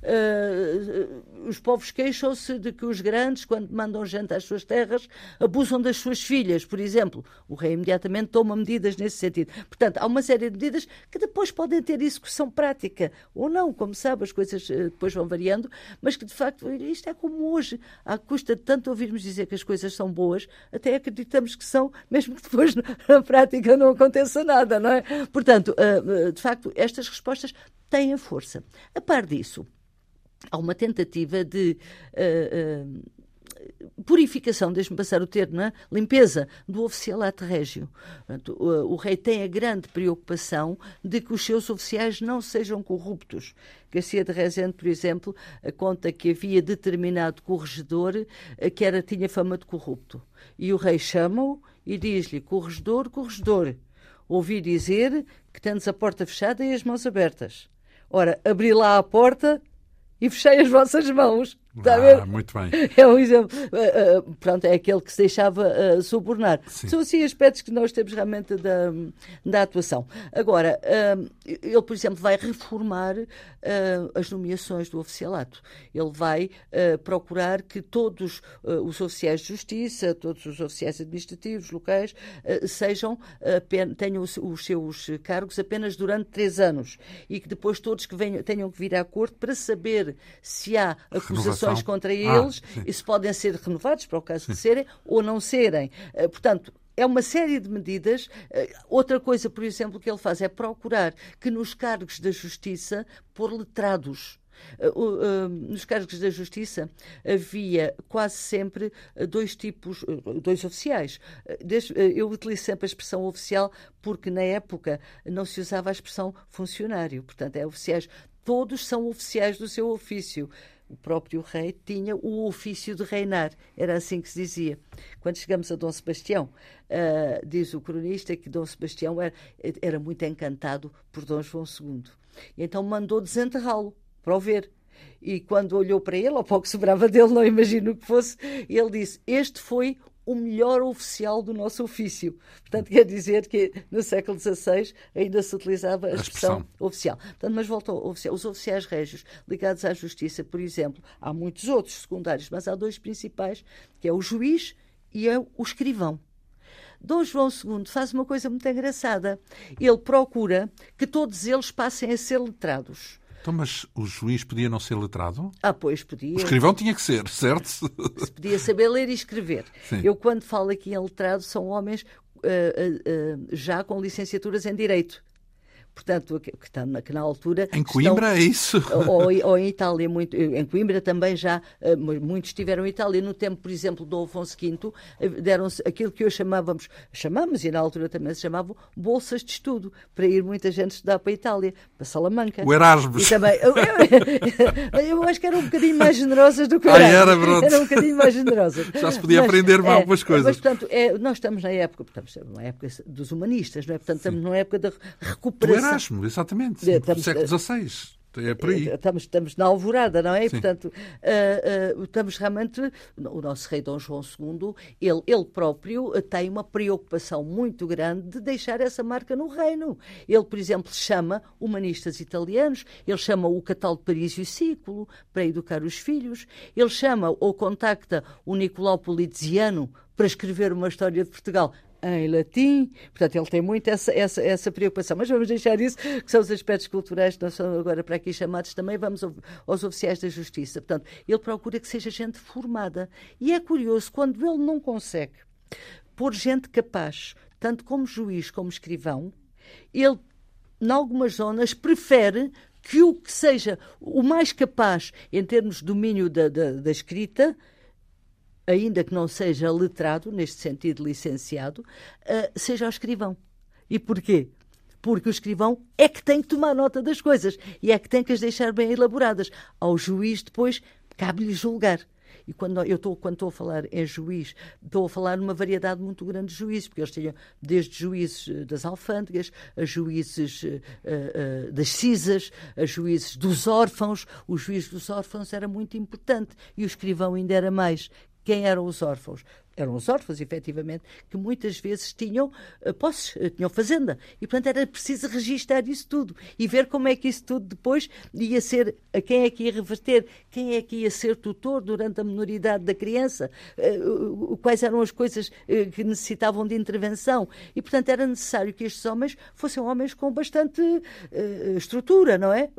Speaker 2: Uh, os povos queixam-se de que os grandes, quando mandam gente às suas terras, abusam das suas filhas, por exemplo. O rei imediatamente toma medidas nesse sentido. Portanto, há uma série de medidas que depois podem ter execução prática ou não, como sabe, as coisas uh, depois vão variando, mas que de facto isto é como hoje. À custa de tanto ouvirmos dizer que as coisas são boas, até acreditamos que são, mesmo que depois na prática não aconteça nada, não é? Portanto, uh, de facto, estas respostas têm a força. A par disso, há uma tentativa de uh, uh, purificação, deixe-me passar o termo, é? limpeza do oficialato régio. Portanto, o, o, rei tem a grande preocupação de que os seus oficiais não sejam corruptos. Garcia de Rezende, por exemplo, conta que havia determinado corregedor que era, tinha fama de corrupto. E o rei chama-o e diz-lhe: corregedor, corregedor, ouvi dizer que tens a porta fechada e as mãos abertas. Ora, abri lá a porta e fechei as vossas mãos. Está
Speaker 1: ah, muito bem.
Speaker 2: É um exemplo. Uh, uh, pronto, é aquele que se deixava uh, subornar. Sim. São assim aspectos que nós temos realmente da, da atuação. Agora, ele, por exemplo, vai reformar as nomeações do oficialato. Ele vai procurar que todos os oficiais de justiça, todos os oficiais administrativos locais, sejam tenham os, seus cargos apenas durante três anos e que depois todos que venham, tenham que vir à corte para saber se há acusações acusações contra ah, eles ah, e se podem ser renovados, para o caso de serem, ou não serem. Uh, portanto, é uma série de medidas. Uh, outra coisa, por exemplo, que ele faz é procurar que nos cargos da justiça pôr letrados. Uh, nos cargos da justiça havia quase sempre dois tipos, dois oficiais. eu utilizo sempre a expressão oficial porque na época não se usava a expressão funcionário. Portanto, é oficiais. Todos são oficiais do seu ofício o próprio rei tinha o ofício de reinar, era assim que se dizia. Quando chegamos a Dom Sebastião, uh, diz o cronista que Dom Sebastião era, era muito encantado por Dom João II. E então mandou desenterrá-lo para o ver. E quando olhou para ele, ao pouco sobrava dele, não imagino o que fosse, ele disse: Este foi o melhor oficial do nosso ofício. Portanto, quer dizer que no século XVI ainda se utilizava a, a expressão, expressão, oficial. Portanto, mas voltou ao oficial. Os oficiais régios ligados à justiça, por exemplo, há muitos outros secundários, mas há dois principais, que é o juiz e é o escrivão. Dom João II faz uma coisa muito engraçada. Ele procura que todos eles passem a ser letrados.
Speaker 1: Então, mas o juiz podia não ser letrado?
Speaker 2: Ah, pois podia.
Speaker 1: O escrivão tinha que ser, certo? Se
Speaker 2: podia saber ler e escrever. Sim. Eu, quando falo aqui em letrado, são homens uh, uh, uh, já com licenciaturas em Direito portanto, que, na, que na altura.
Speaker 1: Em Coimbra
Speaker 2: estão,
Speaker 1: é isso?
Speaker 2: Ou, ou, em Itália, muito, em Coimbra também já, eh, muitos estiveram em Itália. No tempo, por exemplo, do Alfonso V, eh, deram-se aquilo que hoje chamávamos, chamamos, e na altura também se chamavam, bolsas de estudo, para ir muita gente estudar para a Itália, para Salamanca.
Speaker 1: O Erasmus.
Speaker 2: E também, eu, eu, eu, acho que eram um bocadinho mais generosas do que o
Speaker 1: ah, Erasmus. Ah, era, pronto.
Speaker 2: Eram um bocadinho mais generosas.
Speaker 1: Já se podia mas, aprender é, algumas coisas.
Speaker 2: Mas, portanto, é, nós estamos na época, estamos na época dos humanistas, não é? Portanto, estamos Sim. numa época da recuperação.
Speaker 1: Do Erasmus, exatamente. Exatamente, estamos, século XVI. É por aí.
Speaker 2: Estamos, estamos na alvorada, não é? E, portanto, uh, uh, estamos realmente. O nosso rei Dom João II, ele, ele próprio tem uma preocupação muito grande de deixar essa marca no reino. Ele, por exemplo, chama humanistas italianos, ele chama o Catal de Paris e o Ciclo para educar os filhos, ele chama ou contacta o Nicolau Poliziano para escrever uma história de Portugal em latim, portanto ele tem muito essa, essa, essa preocupação. Mas vamos deixar isso, que são os aspectos culturais que não são agora para aqui chamados também, vamos aos oficiais da justiça. Portanto, ele procura que seja gente formada. E é curioso, quando ele não consegue pôr gente capaz, tanto como juiz como escrivão, ele, em algumas zonas, prefere que o que seja o mais capaz em termos de domínio da, da, da escrita ainda que não seja letrado, neste sentido licenciado, uh, seja o escrivão. E porquê? Porque o escrivão é que tem que tomar nota das coisas e é que tem que as deixar bem elaboradas. Ao juiz, depois, cabe-lhe julgar. E quando eu estou, quando estou a falar em juiz, estou a falar numa variedade muito grande de juízes, porque eles tinham desde juízes eh, das alfândegas, a juízes uh, uh, das cisas, a juízes dos órfãos. O juiz dos órfãos era muito importante e o escrivão ainda era mais. Quem eram os órfãos? Eram os órfãos, efetivamente, que muitas vezes tinham uh, posses, uh, tinham fazenda. E, portanto, era preciso registar isso tudo e ver como é que isso tudo depois ia ser, a quem é que ia reverter, quem é que ia ser tutor durante a minoridade da criança, uh, quais eram as coisas que necessitavam de intervenção. E, portanto, era necessário que estes homens fossem homens com bastante estrutura, não é?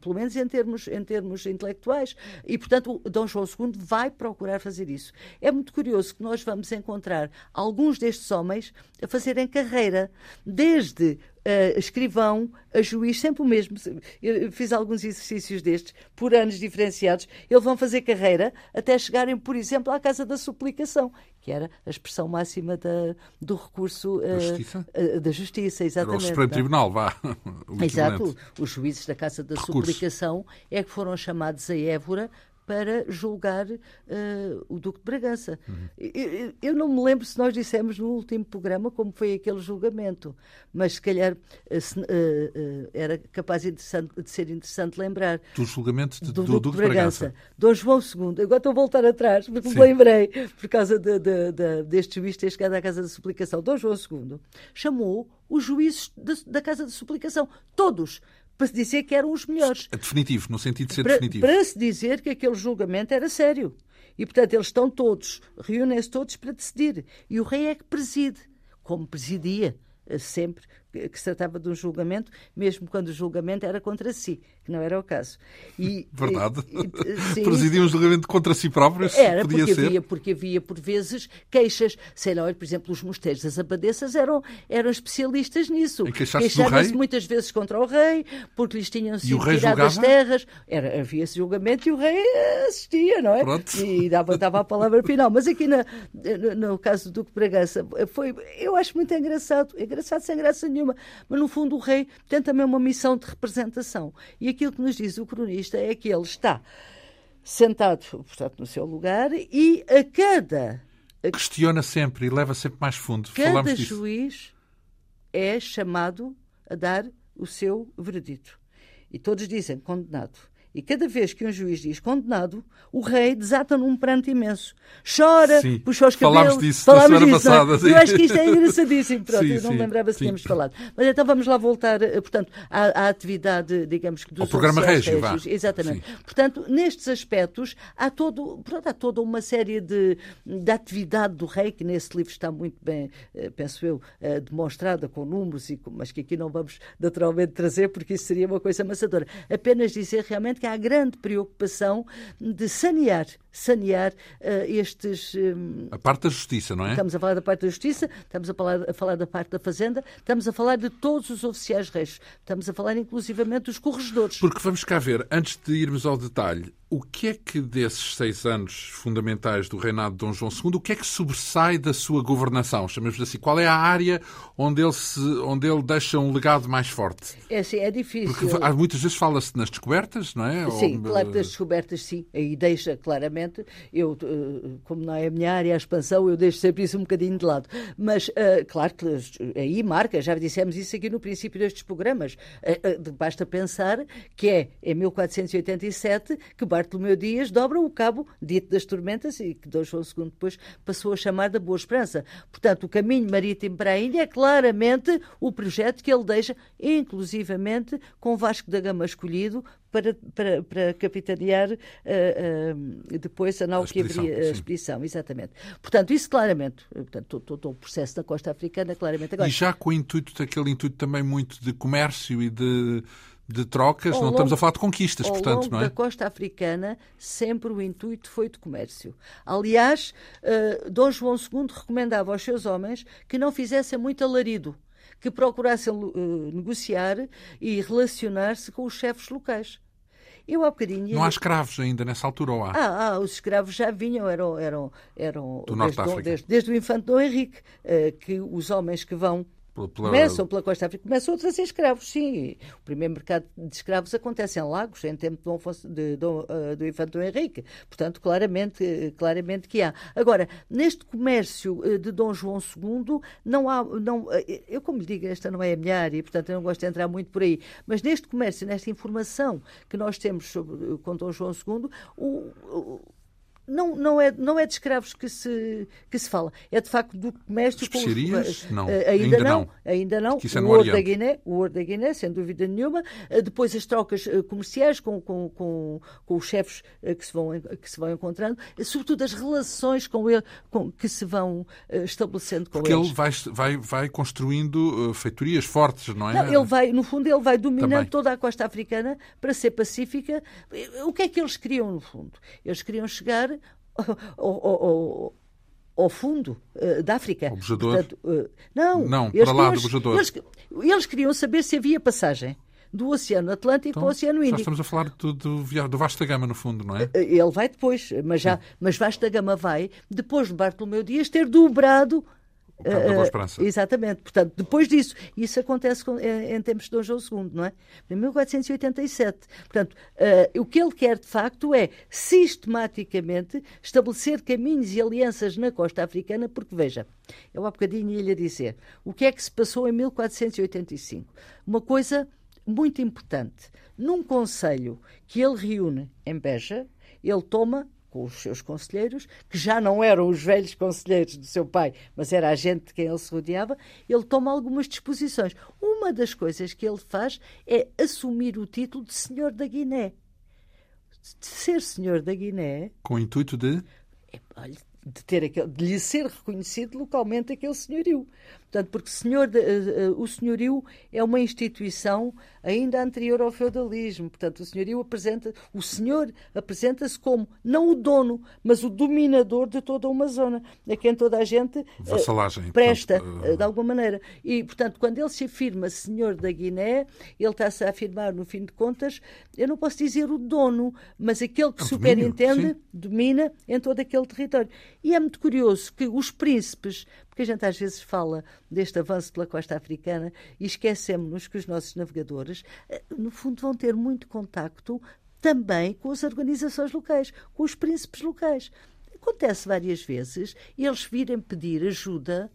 Speaker 2: pelo menos em termos, em termos intelectuais. E, portanto, Dom João II vai procurar fazer isso. É muito curioso que nós vamos encontrar alguns destes homens a fazerem carreira, desde uh, escrivão a juiz, sempre o mesmo. Eu fiz alguns exercícios destes, por anos diferenciados. Eles vão fazer carreira até chegarem, por exemplo, à Casa da Suplicação, que era a expressão máxima da, do recurso uh,
Speaker 1: da, justiça?
Speaker 2: Uh, da justiça. exatamente.
Speaker 1: Era o Supremo Tribunal, vá.
Speaker 2: Exato. Os juízes da Casa da recurso. Suplicação é que foram chamados a Évora para julgar uh, o Duque de Bragança. Uhum. Eu, eu, não me lembro se nós dissemos no último programa como foi aquele julgamento, mas se calhar uh, se, uh, era capaz de, de, ser interessante lembrar.
Speaker 1: Do julgamento de, do, do, Duque de Bragança. Bragança.
Speaker 2: Dom João II, agora estou a voltar atrás, porque Sim. me lembrei, por causa de, de, de, deste juiz ter chegado à Casa da Suplicação. Dom João II chamou os juízes da Casa da Suplicação, todos, para se dizer que eram os melhores.
Speaker 1: É definitivo, no sentido de ser
Speaker 2: para,
Speaker 1: definitivo.
Speaker 2: Para se dizer que aquele julgamento era sério. E, portanto, eles estão todos, reúnem-se todos para decidir. E o rei é que preside, como presidia sempre que se tratava de um julgamento, mesmo quando o julgamento era contra si, que não era o caso.
Speaker 1: E, Verdade. E, Presidia um julgamento contra si próprio,
Speaker 2: era,
Speaker 1: podia
Speaker 2: porque
Speaker 1: ser.
Speaker 2: Havia, porque havia, por vezes, queixas. Sei lá, por exemplo, os mosteiros das abadesas eram, eram especialistas nisso. Queixavam-se muitas vezes contra o rei, porque lhes tinham sido tiradas as terras. Era, havia esse julgamento e o rei assistia, não é?
Speaker 1: Pronto.
Speaker 2: E dava, dava a palavra final. Mas aqui na, no, no caso do Duque Bragança, foi, eu acho muito engraçado, engraçado sem graça nenhuma. Mas, no fundo, o rei tem também uma missão de representação. E aquilo que nos diz o cronista é que ele está sentado, portanto, no seu lugar e a cada.
Speaker 1: Questiona sempre e leva sempre mais fundo.
Speaker 2: Cada juiz é chamado a dar o seu veredito. E todos dizem condenado. E cada vez que um juiz diz condenado, o rei desata num pranto imenso. Chora,
Speaker 1: sim.
Speaker 2: puxa os cabelos.
Speaker 1: Falámos disso Falámos na semana disso, passada.
Speaker 2: Sim. Eu acho que isto é engraçadíssimo. Pronto, sim, eu não me lembrava se tínhamos falado. Mas então vamos lá voltar, eh, portanto, à, à atividade, digamos que dos
Speaker 1: Ao programa Régio,
Speaker 2: régios. Exatamente. Portanto, nestes aspectos, há, todo, há toda uma série de, de atividade do rei, que nesse livro está muito bem, eh, penso eu, eh, demonstrada com números, mas que aqui não vamos naturalmente trazer, porque isso seria uma coisa amassadora. Apenas dizer realmente que que há grande preocupação de sanear, sanear uh, estes.
Speaker 1: Um, a parte da justiça, não é?
Speaker 2: Estamos a falar da parte da justiça, estamos a falar, a falar da parte da fazenda, estamos a falar de todos os oficiais reis, estamos a falar inclusivamente dos corregedores.
Speaker 1: Porque vamos cá ver, antes de irmos ao detalhe, o que é que desses seis anos fundamentais do reinado de Dom João II, o que é que sobressai da sua governação? Chamemos assim, qual é a área onde ele, se, onde ele deixa um legado mais forte?
Speaker 2: É assim, é difícil.
Speaker 1: Porque muitas vezes fala-se nas descobertas, não é?
Speaker 2: Sim, Ou... claro, das descobertas sim. Aí deixa claramente, eu, eh, como não é a minha área, a expansão, eu deixo sempre isso um bocadinho de lado. Mas, uh, claro que aí marca, já dissemos isso aqui no princípio destes programas. Basta pensar que é em 1487 que Bartolomeu Dias dobra o cabo dito das tormentas e que Dom João II depois passou a chamar da Boa Esperança. Portanto, o caminho marítimo para a Índia é claramente o projeto que ele deixa, inclusivamente com Vasco da Gama escolhido para, para, para capitanear uh, uh, depois a nau a que abria a expedição, exatamente. Portanto, isso claramente, portanto, todo, o processo da costa africana, claramente. Agora,
Speaker 1: e já com o intuito, daquele intuito também muito de comércio e de de trocas, ao não longo, estamos a falar de conquistas, portanto,
Speaker 2: longo
Speaker 1: não é?
Speaker 2: da costa africana, sempre o intuito foi de comércio. Aliás, uh, Dom João II recomendava aos seus homens que não fizessem muito alarido, que procurassem uh, negociar e relacionar-se com os chefes locais. Eu há bocadinho.
Speaker 1: Não há escravos ainda nessa altura, ou há?
Speaker 2: Ah, ah os escravos já vinham, eram. eram, eram
Speaker 1: Do Norte
Speaker 2: desde,
Speaker 1: África.
Speaker 2: Desde, desde, o infante Dom Henrique, uh, que os homens que vão
Speaker 1: Pela...
Speaker 2: Começam pela costa africana, começam a ser escravos, sim. O primeiro mercado de escravos acontece em Lagos, em tempo de Dom, de, Dom, uh, do Infante Dom Henrique. Portanto, claramente, claramente que há. Agora, neste comércio uh, de Dom João II, não há. Não, eu, como lhe digo, esta não é a minha área, portanto, eu não gosto de entrar muito por aí. Mas neste comércio, nesta informação que nós temos sobre, com Dom João II, o, o não, não, é, não é de escravos que se, que se fala, é de facto do comércio com os,
Speaker 1: não,
Speaker 2: ainda, ainda não, não, ainda não.
Speaker 1: É
Speaker 2: o ouro da Guiné, o ouro da Guiné, sem dúvida nenhuma. Eh, depois as trocas eh, comerciais com, com, com, com os chefes eh, que se, vão, que se vão encontrando, sobretudo as relações com ele, com, que se vão estabelecendo com
Speaker 1: Porque
Speaker 2: eles.
Speaker 1: ele vai, vai, vai construindo feitorias fortes, não é?
Speaker 2: Não, ele vai, no fundo, ele vai dominando Também. toda a costa africana para ser pacífica. O que é que eles queriam, no fundo? Eles queriam chegar ao, ao, fundo uh, da África.
Speaker 1: O Portanto,
Speaker 2: uh, não,
Speaker 1: não para lá do bujador.
Speaker 2: Eles, eles, queriam saber se havia passagem do Oceano Atlântico então, para o Oceano Índico. Já
Speaker 1: estamos a falar do, do, do Vasta Gama, no fundo, não é?
Speaker 2: Ele vai depois, mas, já, mas Vasta Gama vai, depois de Bartolomeu Dias, ter dobrado
Speaker 1: Uh,
Speaker 2: exatamente. Portanto, depois disso, isso acontece com, em, em, tempos de Dom João II, não é? Em 1487. Portanto, uh, o que ele quer, de facto, é sistematicamente estabelecer caminhos e alianças na costa africana, porque, veja, eu há bocadinho ia-lhe dizer, o que é que se passou em 1485? Uma coisa muito importante. Num conselho que ele reúne em Beja, ele toma com os seus conselheiros, que já não eram os velhos conselheiros do seu pai, mas era a gente de quem ele se rodeava, ele toma algumas disposições. Uma das coisas que ele faz é assumir o título de Senhor da Guiné. De ser Senhor da Guiné.
Speaker 1: Com o intuito de?
Speaker 2: É, olha, de, ter aquele, de lhe ser reconhecido localmente aquele senhorio. Portanto, porque senhor, uh, uh, o senhorio é uma instituição ainda anterior ao feudalismo. Portanto, o senhorio apresenta, o senhor apresenta-se como não o dono, mas o dominador de toda uma zona, a quem toda a gente uh, presta, portanto, de alguma maneira. E, portanto, quando ele se afirma senhor da Guiné, ele está-se a afirmar, no fim de contas, eu não posso dizer o dono, mas aquele que é superintende, domina em todo aquele território. E é muito curioso que os príncipes, porque a gente às vezes fala deste avanço pela costa africana e esquecemos-nos que os nossos navegadores, eh, no fundo, vão ter muito contacto também com as organizações locais, com os príncipes locais. Acontece várias vezes eles virem pedir ajuda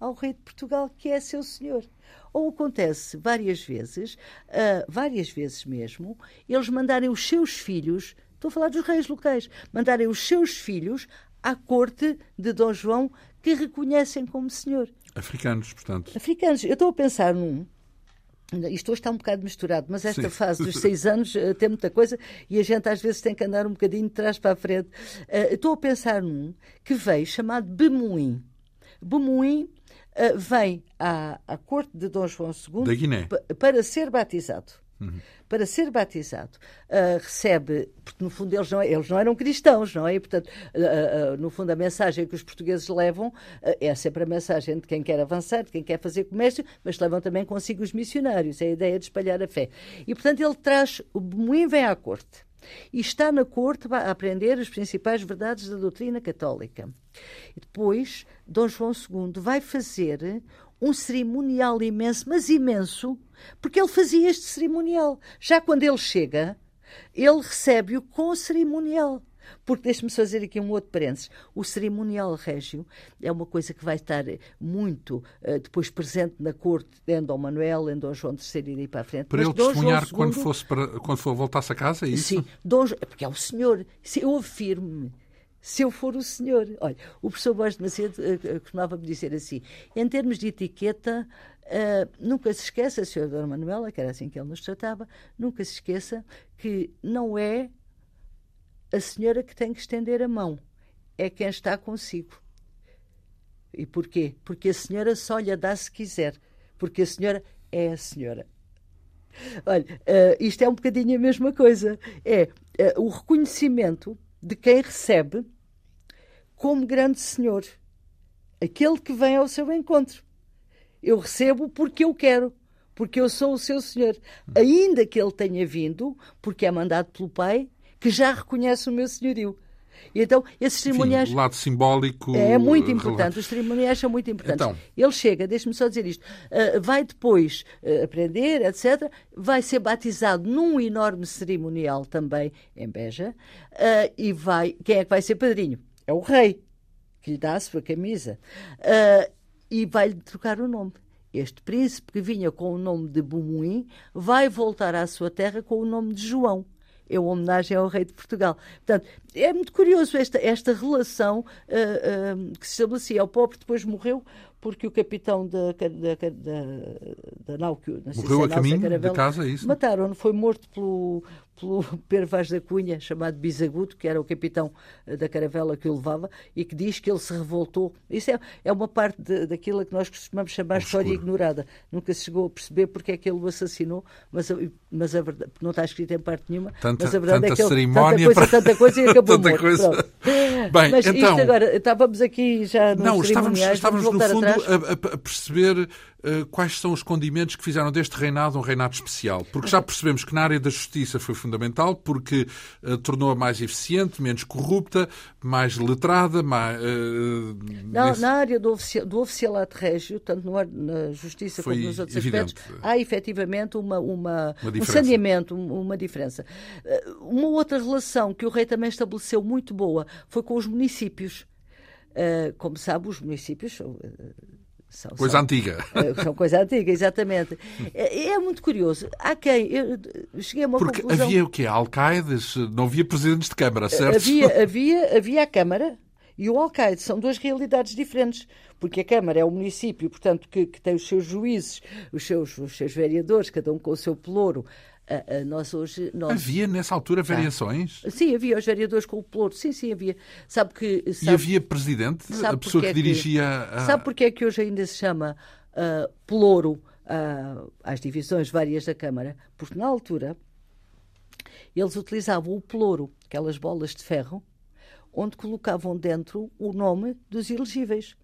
Speaker 2: ao rei de Portugal, que é seu senhor. Ou acontece várias vezes, uh, várias vezes mesmo, eles mandarem os seus filhos, estou a falar dos reis locais, mandarem os seus filhos à corte de Dom João que reconhecem como senhor.
Speaker 1: Africanos, portanto.
Speaker 2: Africanos. Eu estou a pensar num. Isto hoje está um bocado misturado, mas esta Sim. fase dos seis anos uh, tem muita coisa e a gente às vezes tem que andar um bocadinho de trás para a frente. Uh, estou a pensar num que veio chamado Bemoim. Bemoim uh, vem à, à corte de Dom João II
Speaker 1: da Guiné.
Speaker 2: para ser batizado. Uhum. Para ser batizado, uh, recebe, porque no fundo eles não, eles não eram cristãos, não é? E, portanto, uh, uh, no fundo, a mensagem que os portugueses levam é sempre a mensagem de quem quer avançar, de quem quer fazer comércio, mas levam também consigo os missionários, é a ideia de espalhar a fé. E, portanto, ele traz, o Bemoim vem à corte e está na corte a aprender as principais verdades da doutrina católica. E depois, Dom João II vai fazer um cerimonial imenso, mas imenso, porque ele fazia este cerimonial. Já quando ele chega, ele recebe-o com o cerimonial. Porque deixe-me fazer aqui um outro parênteses. O cerimonial régio é uma coisa que vai estar muito uh, depois presente na corte de Dom Manuel, em Dom João III e daí para a frente.
Speaker 1: Para
Speaker 2: Mas
Speaker 1: ele testemunhar quando, fosse para, quando for voltasse a casa, é isso?
Speaker 2: Sim, Dom, porque é o senhor. Eu afirmo-me se eu for o senhor. Olha, o professor Borges de Macedo uh, costumava-me dizer assim, em termos de etiqueta, uh, nunca se esqueça, a senhora Manuela, que era assim que ele nos tratava, nunca se esqueça que não é a senhora que tem que estender a mão, é quem está consigo. E porquê? Porque a senhora só lhe dá se quiser, porque a senhora é a senhora. Olha, uh, isto é um bocadinho a mesma coisa. É o reconhecimento de quem recebe como grande senhor, aquele que vem ao seu encontro. Eu recebo porque eu quero, porque eu sou o seu senhor, ainda que ele tenha vindo, porque é mandado pelo pai, que já reconhece o meu senhorio. E então, esses cerimoniais.
Speaker 1: Enfim, o lado simbólico.
Speaker 2: É muito importante, os cerimoniais são muito importantes. Então, ele chega, deixe-me só dizer isto, uh, vai depois uh, aprender, etc. Vai ser batizado num enorme cerimonial também em Beja. Uh, e vai. Quem é que vai ser padrinho? É o rei, que lhe dá a sua camisa. e vai-lhe trocar o nome. Este príncipe que vinha com o nome de Bumuim vai voltar à sua terra com o nome de João é uma homenagem ao rei de Portugal. Portanto, é muito curioso esta, esta relação uh, uh, que se estabelecia. O pobre depois morreu porque o capitão da, da, da, da nau que
Speaker 1: morreu a caminho Caravela, de casa, é isso?
Speaker 2: Mataram-no, foi morto pelo, pelo Pedro Vaz da Cunha, chamado Bisaguto, que era o capitão eh, da caravela que o levava, e que diz que ele se revoltou. Isso é, é uma parte de, daquilo que nós costumamos chamar de história ignorada. Nunca se chegou a perceber porque é que ele o assassinou, mas, mas a verdade, não está escrito em parte nenhuma,
Speaker 1: tanta,
Speaker 2: mas a verdade
Speaker 1: é
Speaker 2: que ele,
Speaker 1: cerimónia
Speaker 2: tanta coisa, para... tanta coisa e acabou
Speaker 1: tanta
Speaker 2: morto.
Speaker 1: Coisa. Bem,
Speaker 2: mas
Speaker 1: então,
Speaker 2: isto agora, estávamos aqui já nos
Speaker 1: Não, estávamos, estávamos no fundo
Speaker 2: a,
Speaker 1: a, perceber quais são os condimentos que fizeram deste reinado um reinado especial. Porque já percebemos que na área da justiça foi fundamental, porque uh, tornou-a mais eficiente, menos corrupta, mais letrada, mais... Uh,
Speaker 2: Não, nesse... Na área do, ofici do oficialato régio, tanto no, na justiça foi como nos outros evidente. aspectos, há efetivamente uma, uma, uma um saneamento, uma diferença. Uma outra relação que o rei também estabeleceu muito boa foi com os municípios. Como sabe, os municípios
Speaker 1: são, coisa são, antiga.
Speaker 2: Eh, são coisa antiga, exatamente. É, é, muito curioso. Há quem. Eu cheguei a uma
Speaker 1: Porque
Speaker 2: conclusão.
Speaker 1: havia o quê? Alcaides? Não havia presidentes de Câmara, certo?
Speaker 2: Havia, havia, havia a Câmara e o alcaide. São duas realidades diferentes. Porque a Câmara é o município, portanto, que, que tem os seus juízes, os seus, os seus vereadores, cada um com o seu pelouro. Nós hoje, nós...
Speaker 1: Havia nessa altura variações?
Speaker 2: Ah, sim, havia os vereadores com o pelouro. Sim, sim, havia. Sabe que,
Speaker 1: sabe, e havia presidente, a pessoa que, é que dirigia.
Speaker 2: A... Sabe porque é que hoje ainda se chama uh, pelouro uh, às divisões várias da Câmara? Porque na altura eles utilizavam o pelouro, aquelas bolas de ferro, onde colocavam dentro o nome dos elegíveis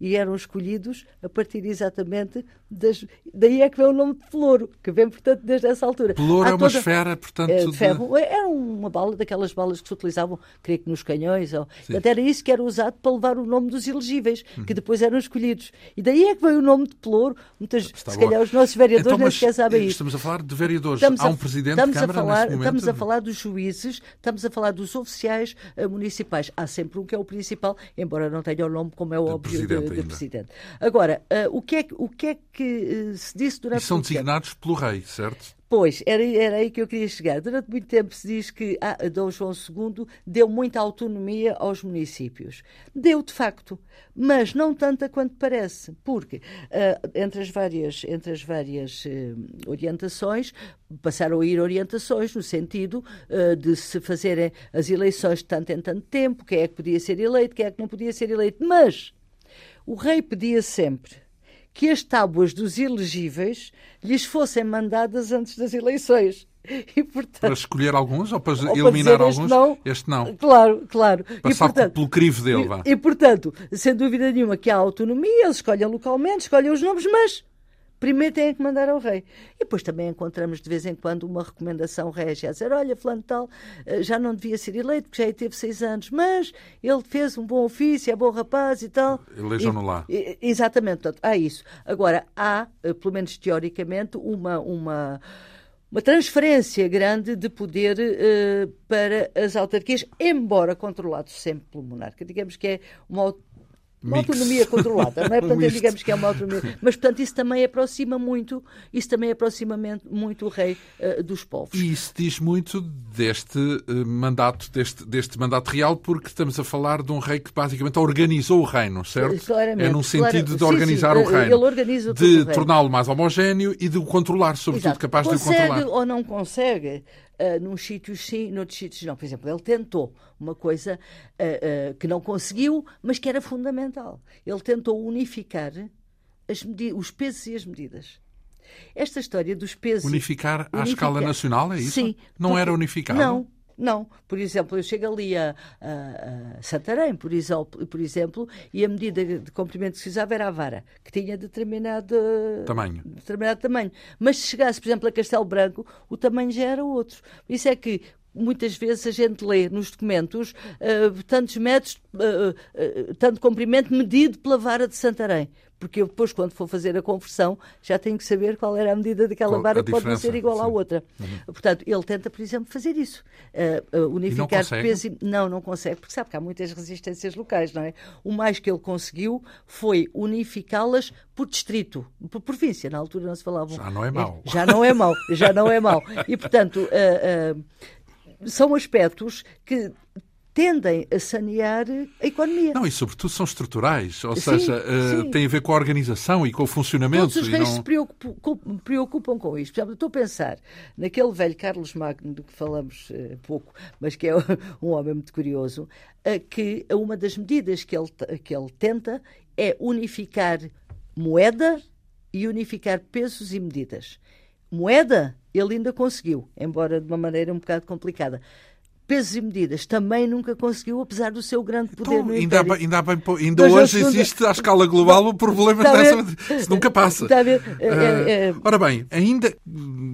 Speaker 2: e eram escolhidos a partir exatamente das. Daí é que vem o nome de pelouro, que vem, portanto, desde essa altura.
Speaker 1: Pelouro é uma toda... esfera, portanto. É,
Speaker 2: de ferro. De... Era uma bala, daquelas balas que se utilizavam, creio que nos canhões. Ou... Portanto, era isso que era usado para levar o nome dos elegíveis, uhum. que depois eram escolhidos. E daí é que veio o nome de pelouro. Muitas, Está se bom. calhar os nossos vereadores então, nem sequer sabem isso.
Speaker 1: Estamos a falar de vereadores. Estamos Há um presidente estamos de Câmara
Speaker 2: a falar,
Speaker 1: momento?
Speaker 2: Estamos a falar dos juízes, estamos a falar dos oficiais uh, municipais. Há sempre um que é o principal, embora não tenha o nome, como é óbvio, de, de presidente. Agora, uh, o, que é, o que é que uh, se disse durante...
Speaker 1: E são designados pelo rei, certo?
Speaker 2: Pois, era, era aí que eu queria chegar. Durante muito tempo se diz que ah, Dom João II deu muita autonomia aos municípios. Deu, de facto, mas não tanta quanto parece, porque uh, entre as várias, entre as várias uh, orientações, passaram a ir orientações no sentido uh, de se fazerem as eleições de tanto em tanto tempo, quem é que podia ser eleito, quem é que não podia ser eleito. Mas o rei pedia sempre que as tábuas dos elegíveis lhes fossem mandadas antes das eleições.
Speaker 1: E, portanto, para escolher alguns ou para ou eliminar para alguns? Este não. este não.
Speaker 2: Claro, claro.
Speaker 1: Passar e, portanto, pelo crivo dele.
Speaker 2: E, e, portanto, sem dúvida nenhuma que há autonomia, eles escolhem localmente, escolhem os nomes, mas primeiro têm que mandar ao rei. E depois também encontramos de vez em quando uma recomendação régia a dizer: olha, fulano tal, eh, já não devia ser eleito, porque já teve seis anos, mas ele fez um bom ofício, é bom rapaz e tal.
Speaker 1: Elejam-no lá.
Speaker 2: E, exatamente, portanto, há isso. Agora, há, eh, pelo menos teoricamente, uma. uma uma transferência grande de poder uh, para as autarquias, embora controlado sempre pelo monarca. Digamos que é uma uma Mix. autonomia controlada, não é? Portanto, digamos que é uma autonomia. Mas, portanto, isso também aproxima muito, isso também aproxima muito o rei uh, dos povos.
Speaker 1: E isso diz muito deste uh, mandato, deste, deste mandato real, porque estamos a falar de um rei que basicamente organizou o reino, certo?
Speaker 2: Claramente,
Speaker 1: é num sentido de organizar
Speaker 2: sim,
Speaker 1: o reino.
Speaker 2: Ele organiza
Speaker 1: de torná-lo mais homogéneo e de o controlar, sobretudo
Speaker 2: Exato.
Speaker 1: capaz
Speaker 2: consegue
Speaker 1: de o controlar.
Speaker 2: ou não consegue, Uh, num sítios sim, noutros sítios não. Por exemplo, ele tentou uma coisa uh, uh, que não conseguiu, mas que era fundamental. Ele tentou unificar os pesos e as medidas. Esta história dos pesos.
Speaker 1: Unificar à escala nacional, é isso?
Speaker 2: Sim.
Speaker 1: Não era unificado?
Speaker 2: Não, não. Por exemplo, eu chego ali a, a, a Santarém, por exemplo, por exemplo, e a medida de comprimento que se usava era a vara, que tinha determinado
Speaker 1: tamanho.
Speaker 2: determinado tamanho. Mas se chegasse, por exemplo, a Castelo Branco, o tamanho já era outro. Isso é que muitas vezes a gente lê nos documentos uh, tantos metros, uh, uh, tanto comprimento medido pela vara de Santarém porque eu depois, quando for fazer a conversão, já tenho que saber qual era a medida daquela qual vara, que pode não ser igual sim. à outra. Uhum. Portanto, ele tenta, por exemplo, fazer isso. Unificar
Speaker 1: e não
Speaker 2: peso. E... Não, não consegue, porque sabe que há muitas resistências locais, não é? O mais que ele conseguiu foi unificá-las por distrito, por província. Na altura não se falava.
Speaker 1: Já não é mau.
Speaker 2: Já não é mau, já não é mau. E, portanto, são aspectos que tendem a sanear a economia.
Speaker 1: Não, e sobretudo são estruturais, ou sim, seja, uh, sim. tem a ver com a organização e com o funcionamento.
Speaker 2: Todos os reis não... se preocupam, preocupam, com isto. Por exemplo, estou a pensar naquele velho Carlos Magno, do que falamos uh, pouco, mas que é um homem muito curioso, uh, que uma das medidas que ele, que ele tenta é unificar moeda e unificar pesos e medidas. Moeda ele ainda conseguiu, embora de uma maneira um bocado complicada. Pesos e medidas também nunca conseguiu, apesar do seu grande poder então, no
Speaker 1: ainda, ainda, bem, ainda hoje existe à escala global o problema dessa. Isso nunca passa.
Speaker 2: É...
Speaker 1: ora bem, ainda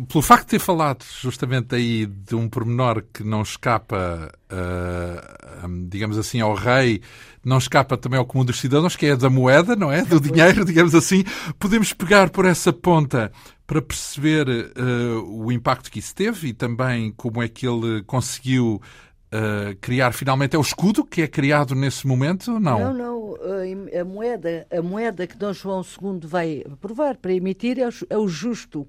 Speaker 1: pelo facto de ter falado justamente aí de um pormenor que não escapa, uh, digamos assim, ao rei, não escapa também ao comum dos cidadãos, que é da moeda, não é? Do dinheiro, digamos assim. Podemos pegar por essa ponta para perceber uh, o impacto que isso teve e também como é que ele conseguiu uh, criar finalmente é o escudo que é criado nesse momento? Não,
Speaker 2: não, não. A moeda, a moeda que Dom João II vai aprovar para emitir é o, é o justo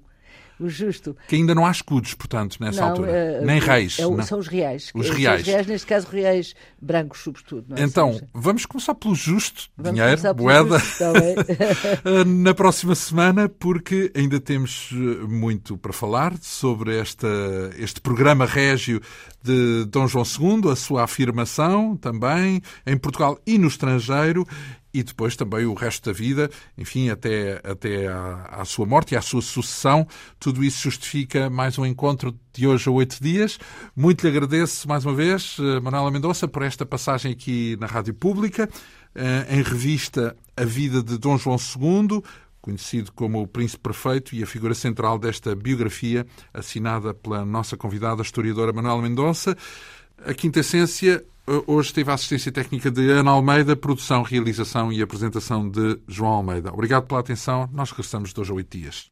Speaker 2: o justo.
Speaker 1: Que ainda não há escudos, portanto, nessa não, altura. Uh, Nem reis.
Speaker 2: É, não. São os reais.
Speaker 1: Os reais.
Speaker 2: Os reais, neste caso, reais brancos, sobretudo.
Speaker 1: É? Então, vamos começar pelo justo. Vamos dinheiro, moeda. Justo, eh, Na próxima semana, porque ainda temos eh, muito para falar sobre esta, este programa régio de Dom João II, a sua afirmação também em Portugal e no estrangeiro e depois também o resto da vida, enfim, até, até à, à, sua morte e à sua sucessão. Tudo isso justifica mais um encontro de hoje a oito dias. Muito lhe agradeço mais uma vez, eh, Manuela Mendonça, por esta passagem aqui na Rádio Pública, eh, em revista A Vida de Dom João II, conhecido como o Príncipe Perfeito e a figura central desta biografia, assinada pela nossa convidada, a historiadora Manuela Mendonça. A quinta essência Hoje teve a assistência técnica de Ana Almeida, produção, realização e apresentação de João Almeida. Obrigado pela atenção. Nós regressamos de hoje a oito dias.